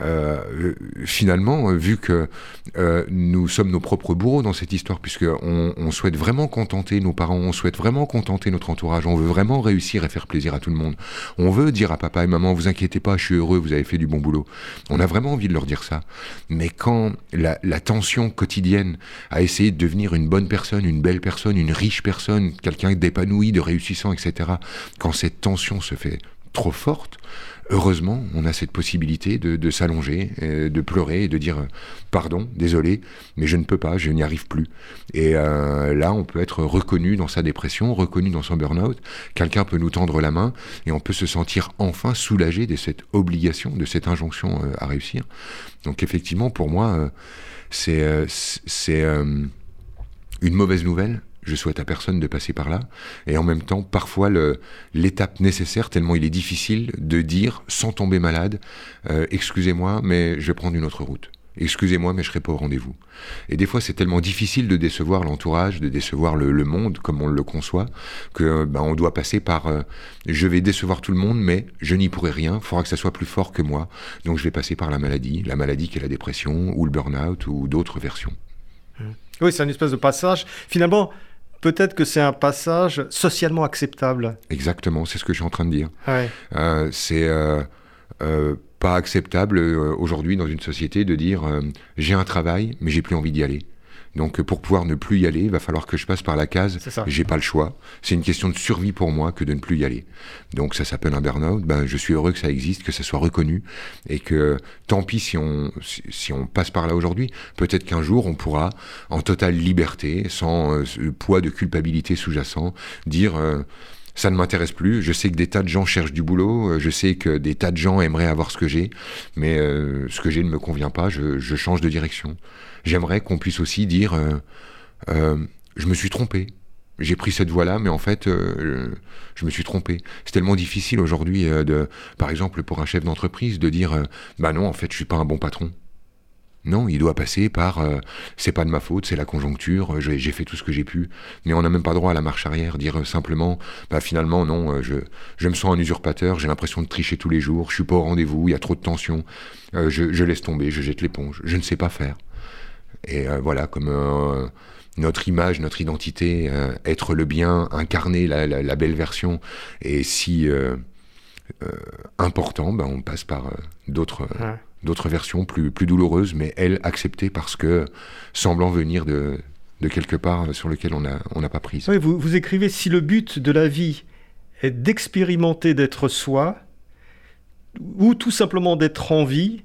Speaker 2: euh, euh, finalement, vu que euh, nous sommes nos propres bourreaux dans cette histoire, puisqu'on on souhaite vraiment contenter nos parents, on souhaite vraiment contenter notre entourage, on veut vraiment réussir et faire plaisir à tout le monde. On veut dire à papa et maman, vous inquiétez pas, je suis heureux, vous avez fait du bon boulot. On a vraiment envie de leur dire ça. Mais quand la, la tension quotidienne à essayer de devenir une bonne personne, une belle personne, une riche personne, quelqu'un d'épanoui, de réussissant, etc., quand cette tension se fait trop forte, heureusement, on a cette possibilité de, s'allonger, euh, de pleurer et de dire euh, pardon, désolé, mais je ne peux pas, je n'y arrive plus. Et euh, là, on peut être reconnu dans sa dépression, reconnu dans son burn-out. Quelqu'un peut nous tendre la main et on peut se sentir enfin soulagé de cette obligation, de cette injonction à réussir. Donc effectivement, pour moi, c'est c'est une mauvaise nouvelle je souhaite à personne de passer par là. Et en même temps, parfois, l'étape nécessaire, tellement il est difficile de dire, sans tomber malade, euh, excusez-moi, mais je vais prendre une autre route. Excusez-moi, mais je serai pas au rendez-vous. Et des fois, c'est tellement difficile de décevoir l'entourage, de décevoir le, monde comme on le conçoit, que ben, on doit passer par euh, je vais décevoir tout le monde, mais je n'y pourrai rien. Il faudra que ça soit plus fort que moi. Donc, je vais passer par la maladie, la maladie qui est la dépression ou le burn-out ou d'autres versions.
Speaker 1: Oui, c'est une espèce de passage. Finalement, peut-être que c'est un passage socialement acceptable.
Speaker 2: Exactement, c'est ce que je suis en train de dire. Euh, c'est euh, euh, pas acceptable aujourd'hui dans une société de dire j'ai un travail, mais j'ai plus envie d'y aller. Donc pour pouvoir ne plus y aller, il va falloir que je passe par la case. J'ai pas le choix. C'est une question de survie pour moi que de ne plus y aller. Donc ça s'appelle un burn-out. Ben, je suis heureux que ça existe, que ça soit reconnu et que tant pis si on si on passe par là aujourd'hui. Peut-être qu'un jour on pourra, en totale liberté, sans euh, poids de culpabilité sous-jacent, dire euh, ça ne m'intéresse plus. Je sais que des tas de gens cherchent du boulot. Euh, je sais que des tas de gens aimeraient avoir ce que j'ai, mais ce que j'ai ne me convient pas. Je, change de direction j'aimerais qu'on puisse aussi dire euh, euh, je me suis trompé. J'ai pris cette voie-là, mais en fait, euh, je me suis trompé. C'est tellement difficile aujourd'hui, par exemple, pour un chef d'entreprise, de dire bah non, en fait, je suis pas un bon patron. Non, il doit passer par c'est pas de ma faute, c'est la conjoncture, j'ai fait tout ce que j'ai pu. Mais on n'a même pas droit à la marche arrière, dire simplement bah finalement non, je, me sens un usurpateur, j'ai l'impression de tricher tous les jours, je suis pas au rendez-vous, il y a trop de tension, je, laisse tomber, je jette l'éponge, je ne sais pas faire. Et euh, voilà, comme euh, notre image, notre identité, euh, être le bien, incarner la, belle version, et si important, ben, on passe par d'autres d'autres versions plus, plus douloureuses, mais elles acceptées parce que semblant venir de, de quelque part sur lequel on n'a on pas prise.
Speaker 1: Vous écrivez si le but de la vie est d'expérimenter d'être soi, ou tout simplement d'être en vie,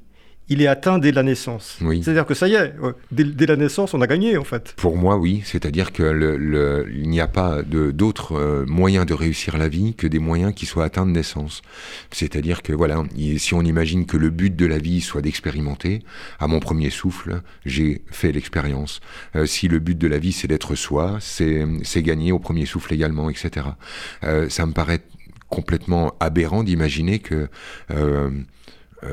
Speaker 1: il est atteint dès la naissance.
Speaker 2: Oui.
Speaker 1: C'est-à-dire que ça y est, dès, dès la naissance, on a gagné en fait.
Speaker 2: Pour moi, oui. C'est-à-dire que le, n'y a pas d'autres euh, moyens de réussir la vie que des moyens qui soient atteints de naissance. C'est-à-dire que voilà, il- si on imagine que le but de la vie soit d'expérimenter, à mon premier souffle, j'ai fait l'expérience. Euh, si le but de la vie c'est d'être soi, c'est gagner au premier souffle également, etc. Euh, ça me paraît complètement aberrant d'imaginer que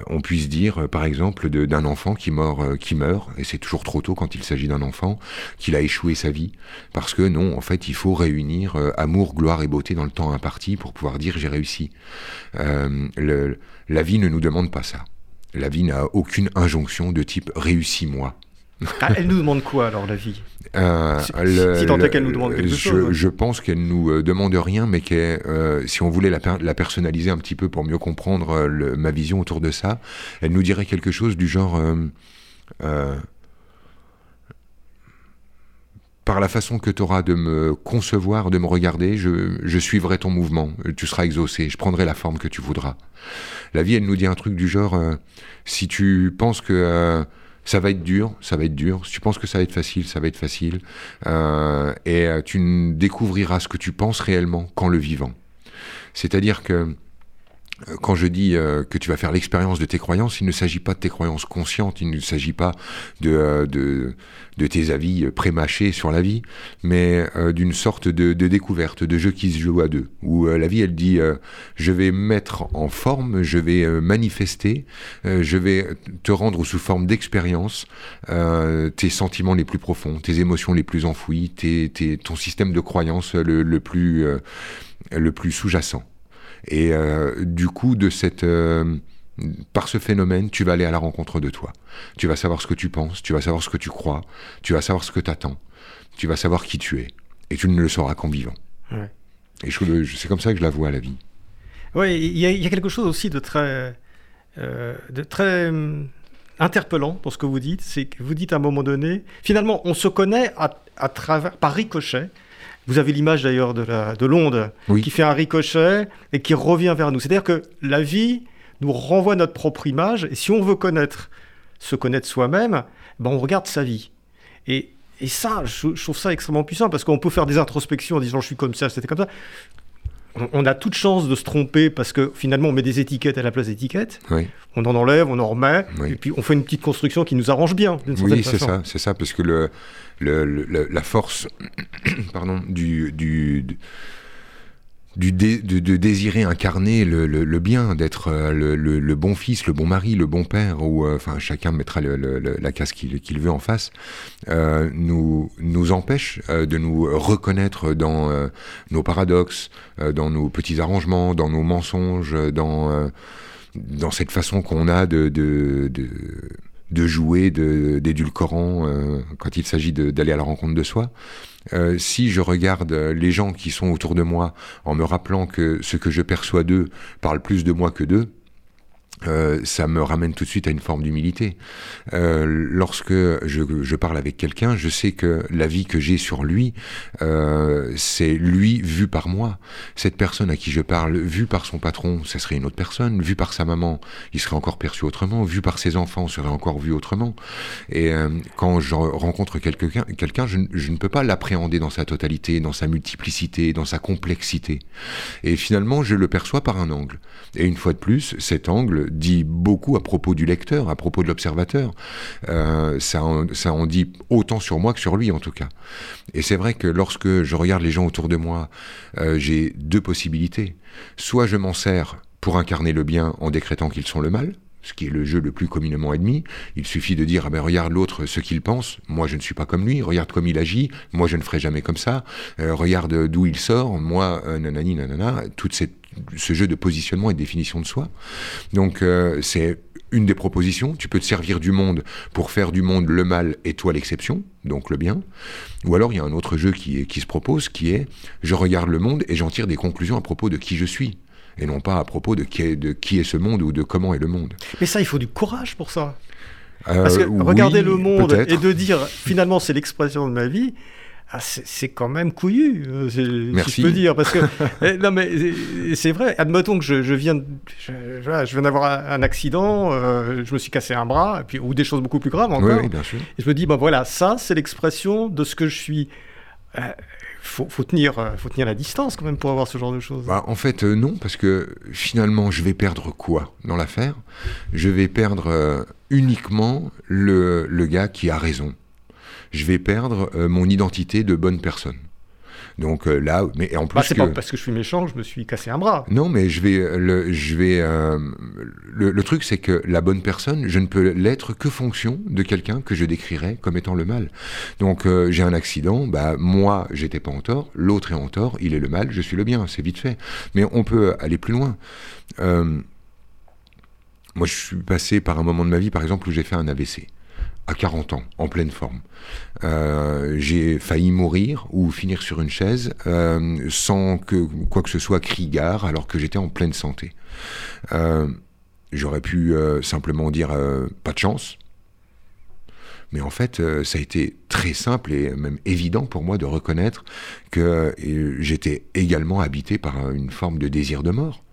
Speaker 2: on puisse dire, euh, par exemple, d'un enfant qui, meurt, euh, qui meurt, et c'est toujours trop tôt quand il s'agit d'un enfant, qu'il a échoué sa vie. Parce que non, en fait, il faut réunir euh, amour, gloire et beauté dans le temps imparti pour pouvoir dire j'ai réussi. Euh, la vie ne nous demande pas ça. La vie n'a aucune injonction de type réussis-moi.
Speaker 1: Ah, elle nous demande quoi alors la vie
Speaker 2: Euh,
Speaker 1: Si-
Speaker 2: le-
Speaker 1: si tant est qu'elle nous demande quelque
Speaker 2: je,
Speaker 1: chose.
Speaker 2: Je pense qu'elle nous euh, demande rien, mais qu'elle, euh, si on voulait la, per- la personnaliser un petit peu pour mieux comprendre le- ma vision autour de ça, elle nous dirait quelque chose du genre. euh, par la façon que tu auras de me concevoir, de me regarder, je, je suivrai ton mouvement. Tu seras exaucé. Je prendrai la forme que tu voudras. La vie, elle nous dit un truc du genre si tu penses que ça va être dur, ça va être dur. Si tu penses que ça va être facile, ça va être facile. Euh, et euh, tu découvriras ce que tu penses réellement qu'en le vivant. C'est-à-dire que quand je dis euh, que tu vas faire l'expérience de tes croyances, il ne s'agit pas de tes croyances conscientes, il ne s'agit pas de, euh, de, tes avis prémâchés sur la vie, mais euh, d'une sorte de, découverte, de jeu qui se joue à deux, où la vie, elle dit, je vais mettre en forme, je vais manifester, je vais te rendre sous forme d'expérience tes sentiments les plus profonds, tes émotions les plus enfouies, ton système de croyances le, plus, le plus sous-jacent. Et euh, du coup, de cette, euh, par ce phénomène, tu vas aller à la rencontre de toi. Tu vas savoir ce que tu penses, tu vas savoir ce que tu crois, tu vas savoir ce que tu attends, tu vas savoir qui tu es. Et tu ne le sauras qu'en vivant.
Speaker 1: Ouais.
Speaker 2: Et c'est comme ça que je la vois, la vie.
Speaker 1: Oui, il y, a- il y a quelque chose aussi de très, euh, de très hum, interpellant dans ce que vous dites. C'est que vous dites à un moment donné, finalement, on se connaît à, à travers, par ricochet. Vous avez l'image d'ailleurs de, l'onde
Speaker 2: Oui.
Speaker 1: qui fait un ricochet et qui revient vers nous. C'est-à-dire que la vie nous renvoie notre propre image et si on veut connaître, se connaître soi-même, ben on regarde sa vie. Et, et ça, je, je trouve ça extrêmement puissant parce qu'on peut faire des introspections en disant je suis comme ça, c'était comme ça. On, on a toute chance de se tromper parce que finalement on met des étiquettes à la place d'étiquettes.
Speaker 2: Oui,
Speaker 1: On en enlève, on en remet,
Speaker 2: Oui.
Speaker 1: et puis on fait une petite construction qui nous arrange bien, d'une certaine
Speaker 2: oui c'est ça, c'est ça, parce que le, la force pardon, du, du, du- de, désirer incarner le, bien, d'être euh, le, bon fils, le bon mari, le bon père, ou euh, enfin chacun mettra la case qu'il veut en face, euh, nous, nous empêche de nous reconnaître dans nos paradoxes, dans nos petits arrangements, dans nos mensonges, dans, dans cette façon qu'on a de, de jouer de- d'édulcorant euh, quand il s'agit d'aller à la rencontre de soi. Euh, si je regarde les gens qui sont autour de moi en me rappelant que ce que je perçois d'eux parle plus de moi que d'eux, euh, ça me ramène tout de suite à une forme d'humilité. Euh, lorsque je, je parle avec quelqu'un, je sais que la vie que j'ai sur lui, euh, c'est lui vu par moi. Cette personne à qui je parle, vue par son patron, ça serait une autre personne. Vue par sa maman, il serait encore perçu autrement. Vu par ses enfants, serait encore vu autrement. Et euh, quand je rencontre quelqu'un, quelqu'un, je, je ne peux pas l'appréhender dans sa totalité, dans sa multiplicité, dans sa complexité. Et finalement, je le perçois par un angle. Et une fois de plus, cet angle dit beaucoup à propos du lecteur, à propos de l'observateur. Euh, ça, en, ça en dit autant sur moi que sur lui, en tout cas. Et c'est vrai que lorsque je regarde les gens autour de moi, euh, j'ai deux possibilités. Soit je m'en sers pour incarner le bien en décrétant qu'ils sont le mal, ce qui est le jeu le plus communément admis. Il suffit de dire, ah ben regarde l'autre ce qu'il pense, moi je ne suis pas comme lui, regarde comme il agit, moi je ne ferai jamais comme ça, Euh, regarde d'où il sort, moi nanani nanana, tout cette, ce jeu de positionnement et de définition de soi. Donc euh, c'est une des propositions, tu peux te servir du monde pour faire du monde le mal et toi l'exception, donc le bien. Ou alors il y a un autre jeu qui, est- qui se propose, qui est, je regarde le monde et j'en tire des conclusions à propos de qui je suis et non pas à propos de qui, est, de qui est ce monde ou de comment est le monde.
Speaker 1: Mais ça, il faut du courage pour ça.
Speaker 2: Euh,
Speaker 1: Parce que regarder le monde et de dire finalement c'est l'expression de ma vie, ah, c'est quand même couillu, euh, si
Speaker 2: Merci.
Speaker 1: je peux dire. Parce que, eh, non, mais c'est vrai, admettons que je, viens, je, je viens d'avoir un, accident, euh, je me suis cassé un bras, et puis, ou des choses beaucoup plus graves encore.
Speaker 2: Oui, bien sûr.
Speaker 1: Et je me dis, ben voilà, ça, c'est l'expression de ce que je suis. Il euh, faut, faut, tenir, faut tenir la distance quand même pour avoir ce genre de choses.
Speaker 2: Bah, en fait, non, parce que finalement, je vais perdre quoi dans l'affaire? Je vais perdre uniquement le, le gars qui a raison je vais perdre euh, mon identité de bonne personne. Donc euh, là, mais en plus
Speaker 1: bah, c'est pas parce que je suis méchant, je me suis cassé un bras.
Speaker 2: Non, mais je vais, euh, le, je vais. le, truc, c'est que la bonne personne, je ne peux l'être que fonction de quelqu'un que je décrirais comme étant le mal. Donc j'ai un accident, bah moi j'étais pas en tort, l'autre est en tort, il est le mal, je suis le bien, c'est vite fait. Mais on peut aller plus loin. moi, je suis passé par un moment de ma vie, par exemple, où j'ai fait un AVC à 40 ans, en pleine forme. Euh, j'ai failli mourir ou finir sur une chaise euh, sans que quoi que ce soit crie gare alors que j'étais en pleine santé. Euh, j'aurais pu simplement dire pas de chance. Mais en fait, ça a été très simple et même évident pour moi de reconnaître que j'étais également habité par une forme de désir de mort.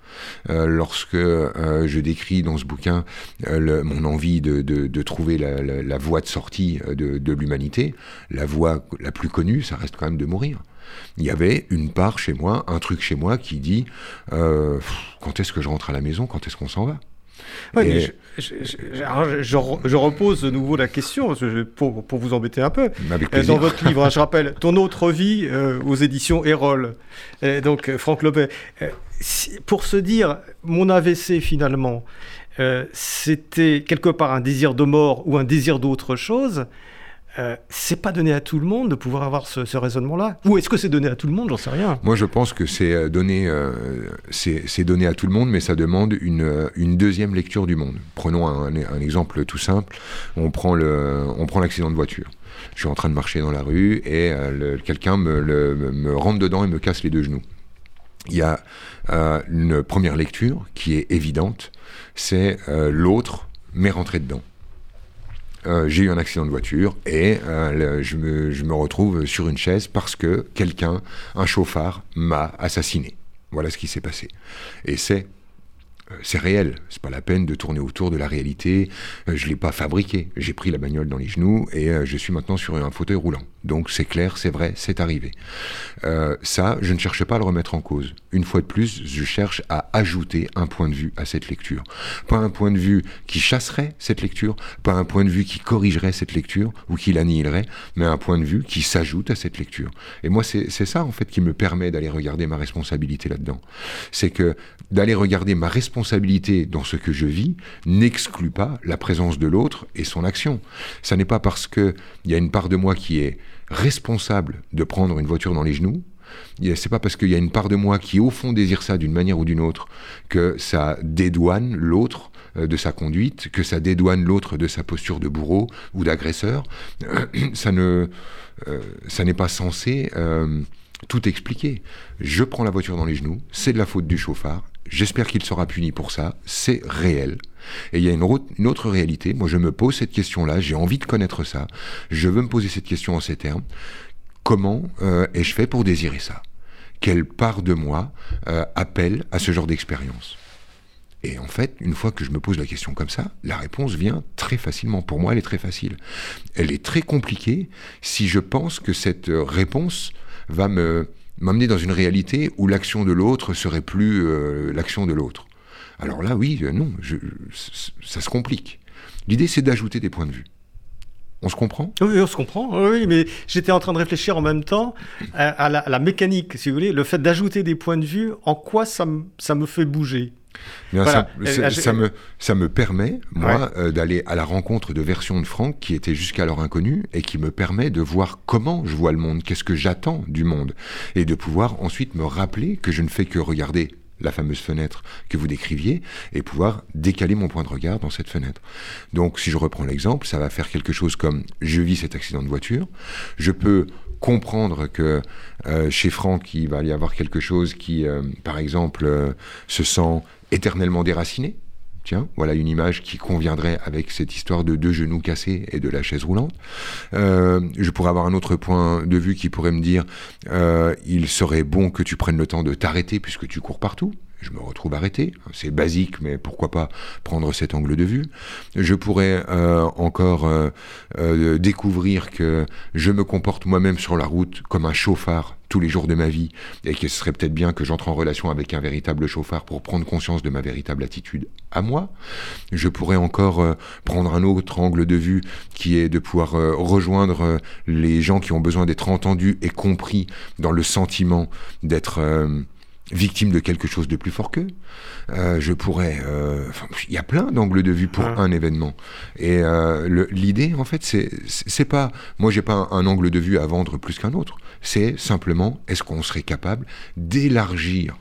Speaker 2: Euh, lorsque euh, je décris dans ce bouquin euh, mon envie de, trouver la, voie de sortie de, l'humanité, la voie la plus connue, ça reste quand même de mourir. Il y avait une part chez moi, un truc chez moi qui dit quand est-ce que je rentre à la maison, quand est-ce qu'on s'en va?
Speaker 1: Je, je, repose de nouveau la question pour, pour vous embêter un peu. Dans votre livre, hein, je rappelle, Ton autre vie aux éditions Erol. donc, Franck Lopet pour se dire, mon AVC finalement, euh, c'était quelque part un désir de mort ou un désir d'autre chose, euh, c'est pas donné à tout le monde de pouvoir avoir ce, raisonnement-là Ou est-ce que c'est donné à tout le monde? J'en sais rien.
Speaker 2: Moi, je pense que c'est euh, donné, c'est donné à tout le monde, mais ça demande une, une deuxième lecture du monde. Prenons un, exemple tout simple. On prend l'accident de voiture. Je suis en train de marcher dans la rue et quelqu'un me, me rentre dedans et me casse les deux genoux. Il y a euh, une première lecture qui est évidente, c'est euh, l'autre m'est rentré dedans. Euh, j'ai eu un accident de voiture et je, me, je, me, retrouve sur une chaise parce que quelqu'un, un chauffard, m'a assassiné. Voilà ce qui s'est passé. Et c'est c'est réel. C'est pas la peine de tourner autour de la réalité. Euh, je l'ai pas fabriqué. J'ai pris la bagnole dans les genoux et euh, je suis maintenant sur un fauteuil roulant. Donc c'est clair, c'est vrai, c'est arrivé. ça, je ne cherche pas à le remettre en cause. Une fois de plus, je cherche à ajouter un point de vue à cette lecture. Pas un point de vue qui chasserait cette lecture, pas un point de vue qui corrigerait cette lecture ou qui l'annihilerait, mais un point de vue qui s'ajoute à cette lecture. Et moi, c'est ça en fait qui me permet d'aller regarder ma responsabilité là-dedans. C'est que d'aller regarder ma responsabilité responsabilité dans ce que je vis n'exclut pas la présence de l'autre et son action. Ça n'est pas parce qu'il y a une part de moi qui est responsable de prendre une voiture dans les genoux, c'est pas parce qu'il y a une part de moi qui au fond désire ça d'une manière ou d'une autre que ça dédouane l'autre euh, de sa conduite, que ça dédouane l'autre de sa posture de bourreau ou d'agresseur. Ça ne, euh, ça n'est pas censé euh, tout expliquer. Je prends la voiture dans les genoux, c'est de la faute du chauffard, J'espère qu'il sera puni pour ça. C'est réel. Et il y a une, autre réalité. Moi, je me pose cette question-là. J'ai envie de connaître ça. Je veux me poser cette question en ces termes. Comment euh, ai-je fait pour désirer ça? Quelle part de moi euh, appelle à ce genre d'expérience? Et en fait, une fois que je me pose la question comme ça, la réponse vient très facilement. Pour moi, elle est très facile. Elle est très compliquée si je pense que cette réponse va me m'amener dans une réalité où l'action de l'autre serait plus euh, l'action de l'autre. Alors là, oui, euh, non, ça se complique. L'idée, c'est d'ajouter des points de vue. On se comprend?
Speaker 1: Oui, on se comprend. Oui, mais j'étais en train de réfléchir en même temps à, la, mécanique, si vous voulez, le fait d'ajouter des points de vue, en quoi ça, ça me fait bouger?
Speaker 2: Ça, me, ça me permet, moi, euh, d'aller à la rencontre de versions de Franck qui étaient jusqu'alors inconnues et qui me permet de voir comment je vois le monde, qu'est-ce que j'attends du monde, et de pouvoir ensuite me rappeler que je ne fais que regarder la fameuse fenêtre que vous décriviez, et pouvoir décaler mon point de regard dans cette fenêtre. Donc si je reprends l'exemple, ça va faire quelque chose comme je vis cet accident de voiture, je peux comprendre que euh, chez Franck, il va y avoir quelque chose qui, euh, par exemple, se sent éternellement déraciné. Tiens, voilà une image qui conviendrait avec cette histoire de deux genoux cassés et de la chaise roulante. Euh, je pourrais avoir un autre point de vue qui pourrait me dire euh, il serait bon que tu prennes le temps de t'arrêter puisque tu cours partout je me retrouve arrêté. C'est basique, mais pourquoi pas prendre cet angle de vue. Je pourrais euh, encore euh, euh, découvrir que je me comporte moi-même sur la route comme un chauffard tous les jours de ma vie, et que ce serait peut-être bien que j'entre en relation avec un véritable chauffard pour prendre conscience de ma véritable attitude à moi. Je pourrais encore prendre un autre angle de vue qui est de pouvoir rejoindre les gens qui ont besoin d'être entendus et compris dans le sentiment d'être victime de quelque chose de plus fort qu'eux. Euh, je pourrais. Euh, il y a plein d'angles de vue pour un événement. Et euh, l'idée, en fait, c'est pas. Moi, j'ai pas un, angle de vue à vendre plus qu'un autre. C'est simplement, est-ce qu'on serait capable d'élargir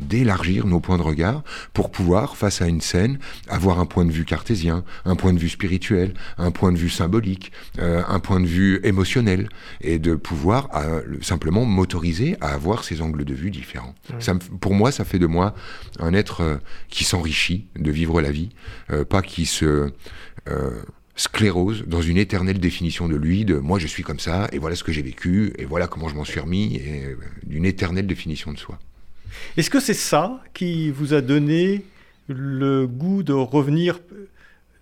Speaker 2: d'élargir nos points de regard pour pouvoir, face à une scène, avoir un point de vue cartésien, un point de vue spirituel, un point de vue symbolique, euh, un point de vue émotionnel, et de pouvoir euh, simplement m'autoriser à avoir ces angles de vue différents. Ça pour moi, ça fait de moi un être euh, qui s'enrichit de vivre la vie, pas qui se sclérose dans une éternelle définition de lui, de moi je suis comme ça, et voilà ce que j'ai vécu, et voilà comment je m'en suis remis, et d'une éternelle définition de soi.
Speaker 1: Est-ce que c'est ça qui vous a donné le goût de revenir,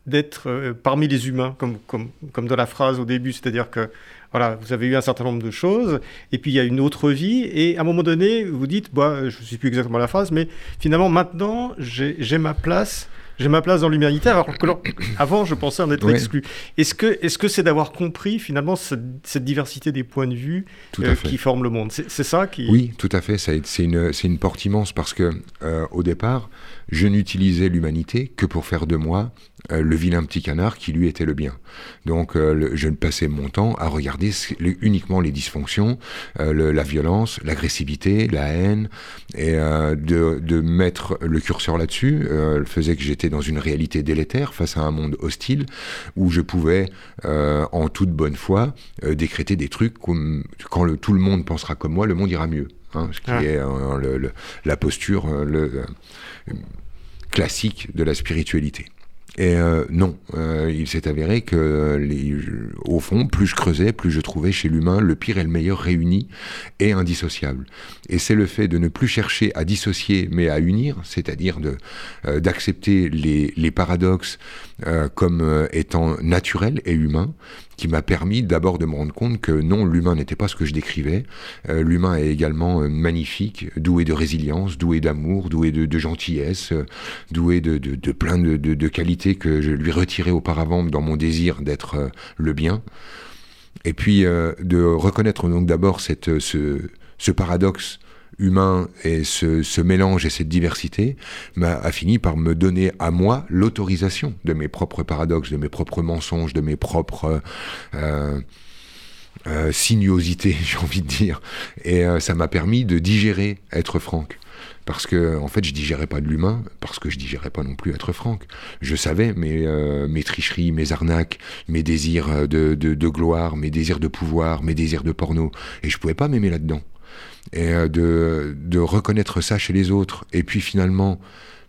Speaker 1: d'être euh, parmi les humains, comme, comme, dans la phrase au début, c'est-à-dire que voilà, vous avez eu un certain nombre de choses, et puis il y a une autre vie, et à un moment donné, vous dites, bah, je ne sais plus exactement la phrase, mais finalement, maintenant, j'ai ma place j'ai ma place dans l'humanité, alors que avant, je pensais en être exclu. Est-ce que c'est -ce c'est d'avoir compris finalement cette, diversité des points de vue euh, qui forment le monde? C'est ça qui...
Speaker 2: Oui, tout à fait. C'est une, une porte immense parce que euh, au départ, je n'utilisais l'humanité que pour faire de moi euh, le vilain petit canard qui lui était le bien. Donc euh, je ne passais mon temps à regarder uniquement les dysfonctions, euh, la violence, l'agressivité, la haine, et de, de, mettre le curseur là-dessus faisait que j'étais dans une réalité délétère face à un monde hostile où je pouvais, en toute bonne foi, décréter des trucs comme quand le, tout le monde pensera comme moi, le monde ira mieux. Hein, ce qui ah. est la posture le, classique de la spiritualité. Et euh, non, euh, il s'est avéré que, les, au fond, plus je creusais, plus je trouvais chez l'humain le pire et le meilleur réunis et indissociables. Et c'est le fait de ne plus chercher à dissocier, mais à unir, c'est-à-dire euh, d'accepter les, les, paradoxes comme étant naturels et humains, qui m'a permis d'abord de me rendre compte que non, l'humain n'était pas ce que je décrivais. Euh, l'humain est également euh, magnifique, doué de résilience, doué d'amour, doué de, gentillesse, euh, doué de, de, plein de, qualités que je lui retirais auparavant dans mon désir d'être le bien. Et puis de reconnaître donc d'abord cette, ce, ce paradoxe humain et ce, mélange et cette diversité a fini par me donner à moi l'autorisation de mes propres paradoxes, de mes propres mensonges, de mes propres euh, euh, sinuosités, j'ai envie de dire. Et euh, ça m'a permis de digérer être franc. Parce que, en fait, je digérais pas de l'humain, parce que je digérais pas non plus être franc. Je savais mes, mes tricheries, mes arnaques, mes désirs de, de, gloire, mes désirs de pouvoir, mes désirs de porno. Et je pouvais pas m'aimer là-dedans et euh, de, de reconnaître ça chez les autres, et puis finalement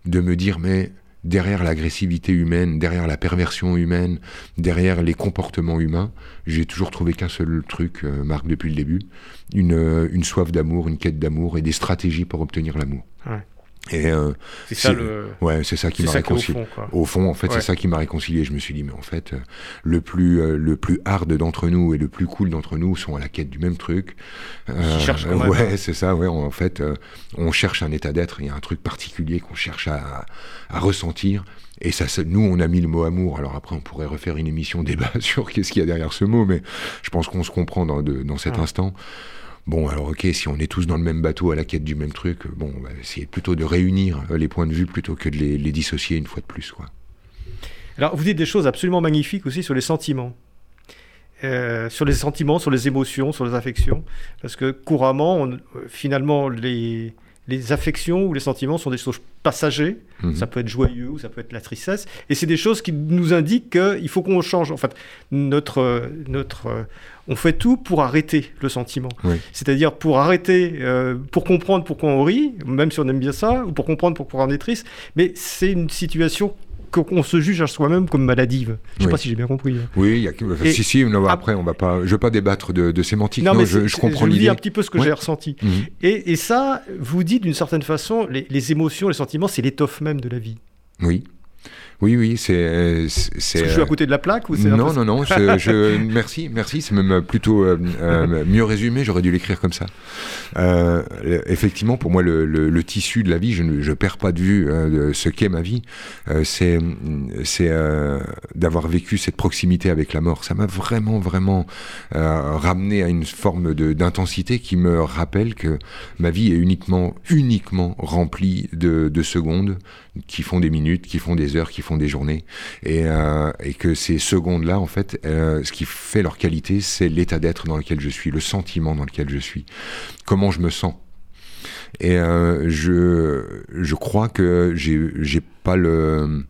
Speaker 2: de me dire, mais derrière l'agressivité humaine, derrière la perversion humaine, derrière les comportements humains, j'ai toujours trouvé qu'un seul truc, euh, Marc, depuis le début, une, euh, une soif d'amour, une quête d'amour et des stratégies pour obtenir l'amour.
Speaker 1: Et euh, c'est ça le.
Speaker 2: Ouais, c'est ça qui m'a réconcilié. Au fond, en fait, c'est ça qui m'a réconcilié. Je me suis dit, mais en fait, euh, le plus euh, le plus hard d'entre nous et le plus cool d'entre nous sont à la quête du même truc.
Speaker 1: Euh,
Speaker 2: ouais, c'est ça. Ouais, en fait, on cherche un état d'être. Il y a un truc particulier qu'on cherche à, à ressentir. Et ça, nous, on a mis le mot amour. Alors après, on pourrait refaire une émission débat sur qu'est-ce qu'il y a derrière ce mot, mais je pense qu'on se comprend dans, dans cet instant. Bon, alors ok, si on est tous dans le même bateau à la quête du même truc, bon, bah, c'est plutôt de réunir euh, les points de vue plutôt que de les, dissocier une fois de plus. Quoi.
Speaker 1: Alors, vous dites des choses absolument magnifiques aussi sur les sentiments. Euh, sur les sentiments, sur les émotions, sur les affections. Parce que couramment, euh, finalement, les, les affections ou les sentiments sont des choses passagers.
Speaker 2: Mhm.
Speaker 1: Ça peut être joyeux ou ça peut être la tristesse. Et c'est des choses qui nous indiquent qu'il faut qu'on change. En fait, notre, notre, euh, on fait tout pour arrêter le sentiment.
Speaker 2: Oui.
Speaker 1: C'est-à-dire pour arrêter, euh, pour comprendre pourquoi on rit, même si on aime bien ça, ou pour comprendre pourquoi on est triste. Mais c'est une situation qu'on se juge à soi-même comme maladive. Je ne sais
Speaker 2: Oui.
Speaker 1: pas si j'ai bien compris.
Speaker 2: Oui, y a enfin, si, si, non, après, on va pas, je veux pas débattre de, de sémantique. Non,
Speaker 1: mais
Speaker 2: je,
Speaker 1: c'est-
Speaker 2: je
Speaker 1: c'est-
Speaker 2: comprends
Speaker 1: vous dis
Speaker 2: l'idée.
Speaker 1: un petit peu ce que
Speaker 2: Ouais.
Speaker 1: j'ai ressenti.
Speaker 2: Mhm.
Speaker 1: Et, et ça, vous dites d'une certaine façon, les, les émotions, les sentiments, c'est l'étoffe même de la vie.
Speaker 2: Oui. Oui, oui, c'est. c'est-
Speaker 1: Est-ce que je suis à
Speaker 2: euh,
Speaker 1: côté de la plaque ou
Speaker 2: Non, non, non, je, merci, merci, c'est même plutôt euh, euh, mieux résumé, j'aurais dû l'écrire comme ça. Euh, effectivement, pour moi, le, le- le tissu de la vie, je ne je perds pas de vue euh, de ce qu'est ma vie, euh, c'est c'est euh, d'avoir vécu cette proximité avec la mort. Ça m'a vraiment, vraiment euh, ramené à une forme d'intensité qui me rappelle que ma vie est uniquement, uniquement remplie de, de secondes qui font des minutes, qui font des heures, qui font des journées, et, euh, et que ces secondes-là, en fait, euh, ce qui fait leur qualité, c'est l'état d'être dans lequel je suis, le sentiment dans lequel je suis, comment je me sens. Et euh, je, je crois que j'ai pas le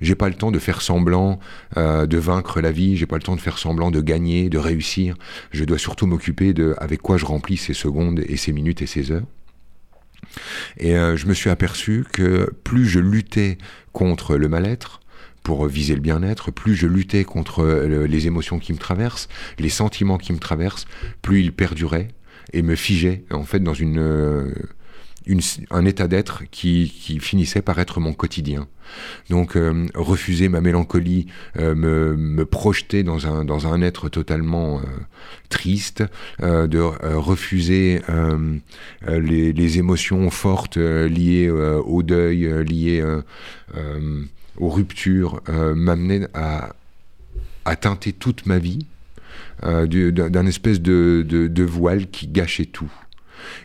Speaker 2: j'ai pas le temps de faire semblant euh, de vaincre la vie, j'ai pas le temps de faire semblant de gagner, de réussir. Je dois surtout m'occuper de avec quoi je remplis ces secondes et ces minutes et ces heures. Et euh, je me suis aperçu que plus je luttais contre le mal-être, pour viser le bien-être, plus je luttais contre euh, les émotions qui me traversent, les sentiments qui me traversent, plus ils perduraient et me figeaient en fait dans une, euh, un état d'être qui, finissait par être mon quotidien. Donc euh, refuser ma mélancolie, euh, me, projeter dans un, dans un être totalement euh, triste, de refuser les, émotions fortes liées au deuil, liées aux ruptures, m'amenait à, teinter toute ma vie du- d'un espèce de voile qui gâchait tout.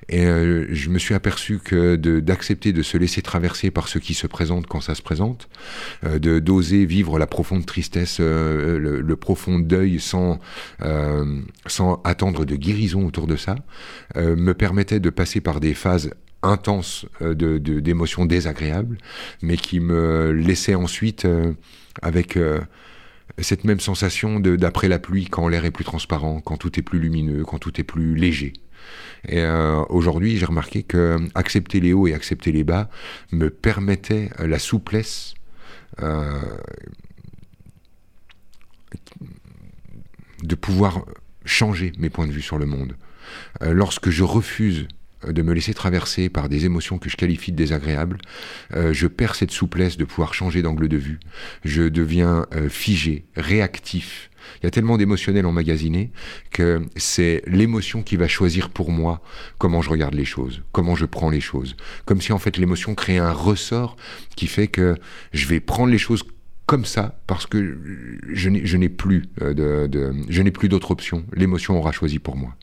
Speaker 2: Et euh, je me suis aperçu que d'accepter de, se laisser traverser par ce qui se présente quand ça se présente, euh, de d'oser vivre la profonde tristesse, euh, le, profond deuil sans, sans attendre de guérison autour de ça, me permettait de passer par des phases intenses euh, de- d'émotions désagréables, mais qui me laissaient ensuite avec cette même sensation d'après la pluie, quand l'air est plus transparent, quand tout est plus lumineux, quand tout est plus léger. Et euh, aujourd'hui, j'ai remarqué que euh, accepter les hauts et accepter les bas me permettait euh, la souplesse de pouvoir changer mes points de vue sur le monde. Lorsque je refuse de me laisser traverser par des émotions que je qualifie de désagréables, euh, je perds cette souplesse de pouvoir changer d'angle de vue. Je deviens euh, figé, réactif. Il y a tellement d'émotionnels emmagasinés que c'est l'émotion qui va choisir pour moi comment je regarde les choses, comment je prends les choses. Comme si en fait l'émotion créait un ressort qui fait que je vais prendre les choses comme ça parce que je n'ai plus euh, de, de- je n'ai plus d'autre option. L'émotion aura choisi pour moi.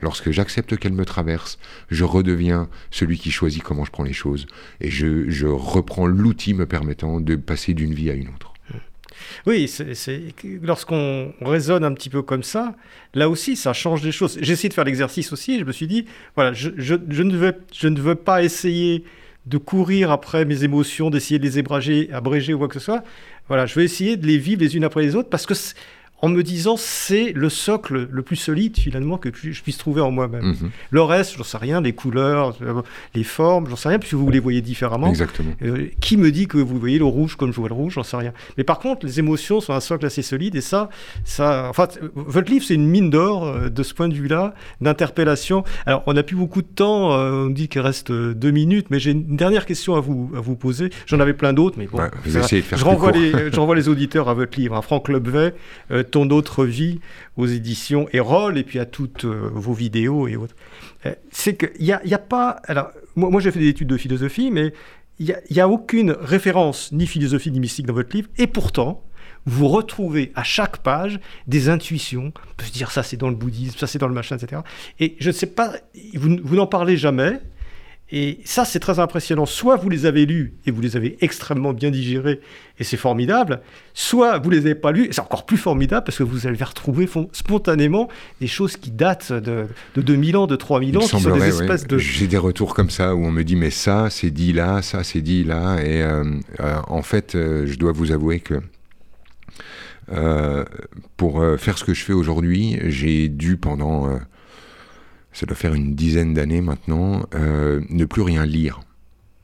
Speaker 2: Lorsque j'accepte qu'elle me traverse, je redeviens celui qui choisit comment je prends les choses et je, je reprends l'outil me permettant de passer d'une vie à une autre.
Speaker 1: Oui, c'est- c'est- lorsqu'on raisonne un petit peu comme ça, là aussi, ça change des choses. J'ai essayé de faire l'exercice aussi, et je me suis dit, voilà, je, je- je ne veux, je ne veux pas essayer de courir après mes émotions, d'essayer de les abréger, ou quoi que ce soit. Voilà, je vais essayer de les vivre les unes après les autres, parce que en me disant, c'est le socle le plus solide finalement que je puisse trouver en moi-même.
Speaker 2: Mhm.
Speaker 1: Le reste, j'en sais rien, les couleurs, euh, les formes, j'en sais rien, puisque vous les voyez différemment.
Speaker 2: Exactement.
Speaker 1: Euh, qui me dit que vous voyez le rouge comme je vois le rouge J'en sais rien. Mais par contre, les émotions sont un socle assez solide et ça, ça, enfin, t- votre livre c'est une mine d'or euh, de ce point de vue-là, d'interpellation. Alors, on n'a plus beaucoup de temps. euh, on dit qu'il reste euh, deux minutes, mais j'ai une dernière question à vous à vous poser. J'en avais plein d'autres, mais bon.
Speaker 2: Ouais, vous essayez de faire
Speaker 1: je renvoie les, euh, je renvoie les auditeurs à votre livre, à Franck Lebvet, euh, Ton autre vie aux éditions Erol, et puis à toutes euh, vos vidéos et autres. Euh, c'est qu'il n'y a, a pas. Alors, moi, j'ai fait des études de philosophie, mais il n'y a, aucune référence, ni philosophie, ni mystique dans votre livre, et pourtant, vous retrouvez à chaque page des intuitions. On peut se dire ça c'est dans le bouddhisme, ça c'est dans le machin, etc. Et je ne sais pas, vous, vous n'en parlez jamais. Et ça, c'est très impressionnant. Soit vous les avez lus et vous les avez extrêmement bien digérés et c'est formidable, soit vous les avez pas lus et c'est encore plus formidable parce que vous allez retrouver spontanément des choses qui datent de, de 2000 ans, de 3000 ans, qui sont des espèces de...
Speaker 2: J'ai des retours comme ça où on me dit mais ça, c'est dit là, ça, c'est dit là. Et euh, euh, en fait, euh, je dois vous avouer que pour faire ce que je fais aujourd'hui, j'ai dû pendant ça doit faire une dizaine d'années maintenant, euh, ne plus rien lire.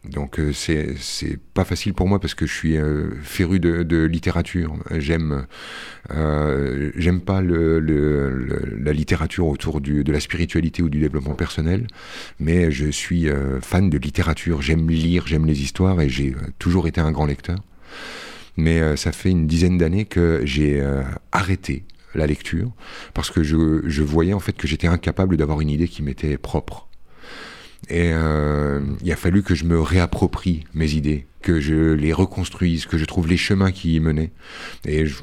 Speaker 2: Donc euh, c'est c'est pas facile pour moi parce que je suis euh, féru de, littérature. J'aime pas la littérature autour de la spiritualité ou du développement personnel, mais je suis fan de littérature. J'aime lire, j'aime les histoires et j'ai toujours été un grand lecteur. Mais ça fait une dizaine d'années que j'ai arrêté la lecture, parce que je, je voyais en fait que j'étais incapable d'avoir une idée qui m'était propre. Et euh, il a fallu que je me réapproprie mes idées, que je les reconstruise, que je trouve les chemins qui y menaient. Et je,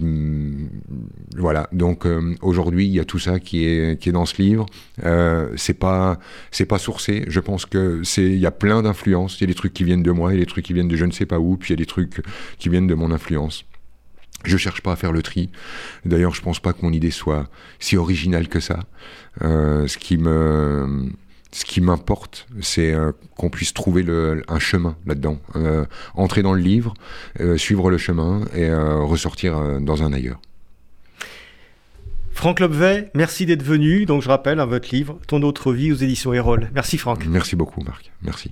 Speaker 2: voilà. Donc euh, aujourd'hui, il y a tout ça qui est qui est dans ce livre. Euh, c'est pas c'est pas sourcé. Je pense que c'est il y a plein d'influences. Il y a des trucs qui viennent de moi, il y a des trucs qui viennent de je ne sais pas où, puis il y a des trucs qui viennent de mon influence. Je cherche pas à faire le tri. D'ailleurs, je pense pas que mon idée soit si originale que ça. Euh, ce qui me, ce qui m'importe, c'est euh, qu'on puisse trouver le, un chemin là-dedans, euh, entrer dans le livre, euh, suivre le chemin et ressortir dans un ailleurs.
Speaker 1: Franck Lobvet, merci d'être venu. Donc, je rappelle, à votre livre, Ton autre vie aux éditions Erol. Merci, Franck.
Speaker 2: Merci beaucoup, Marc. Merci.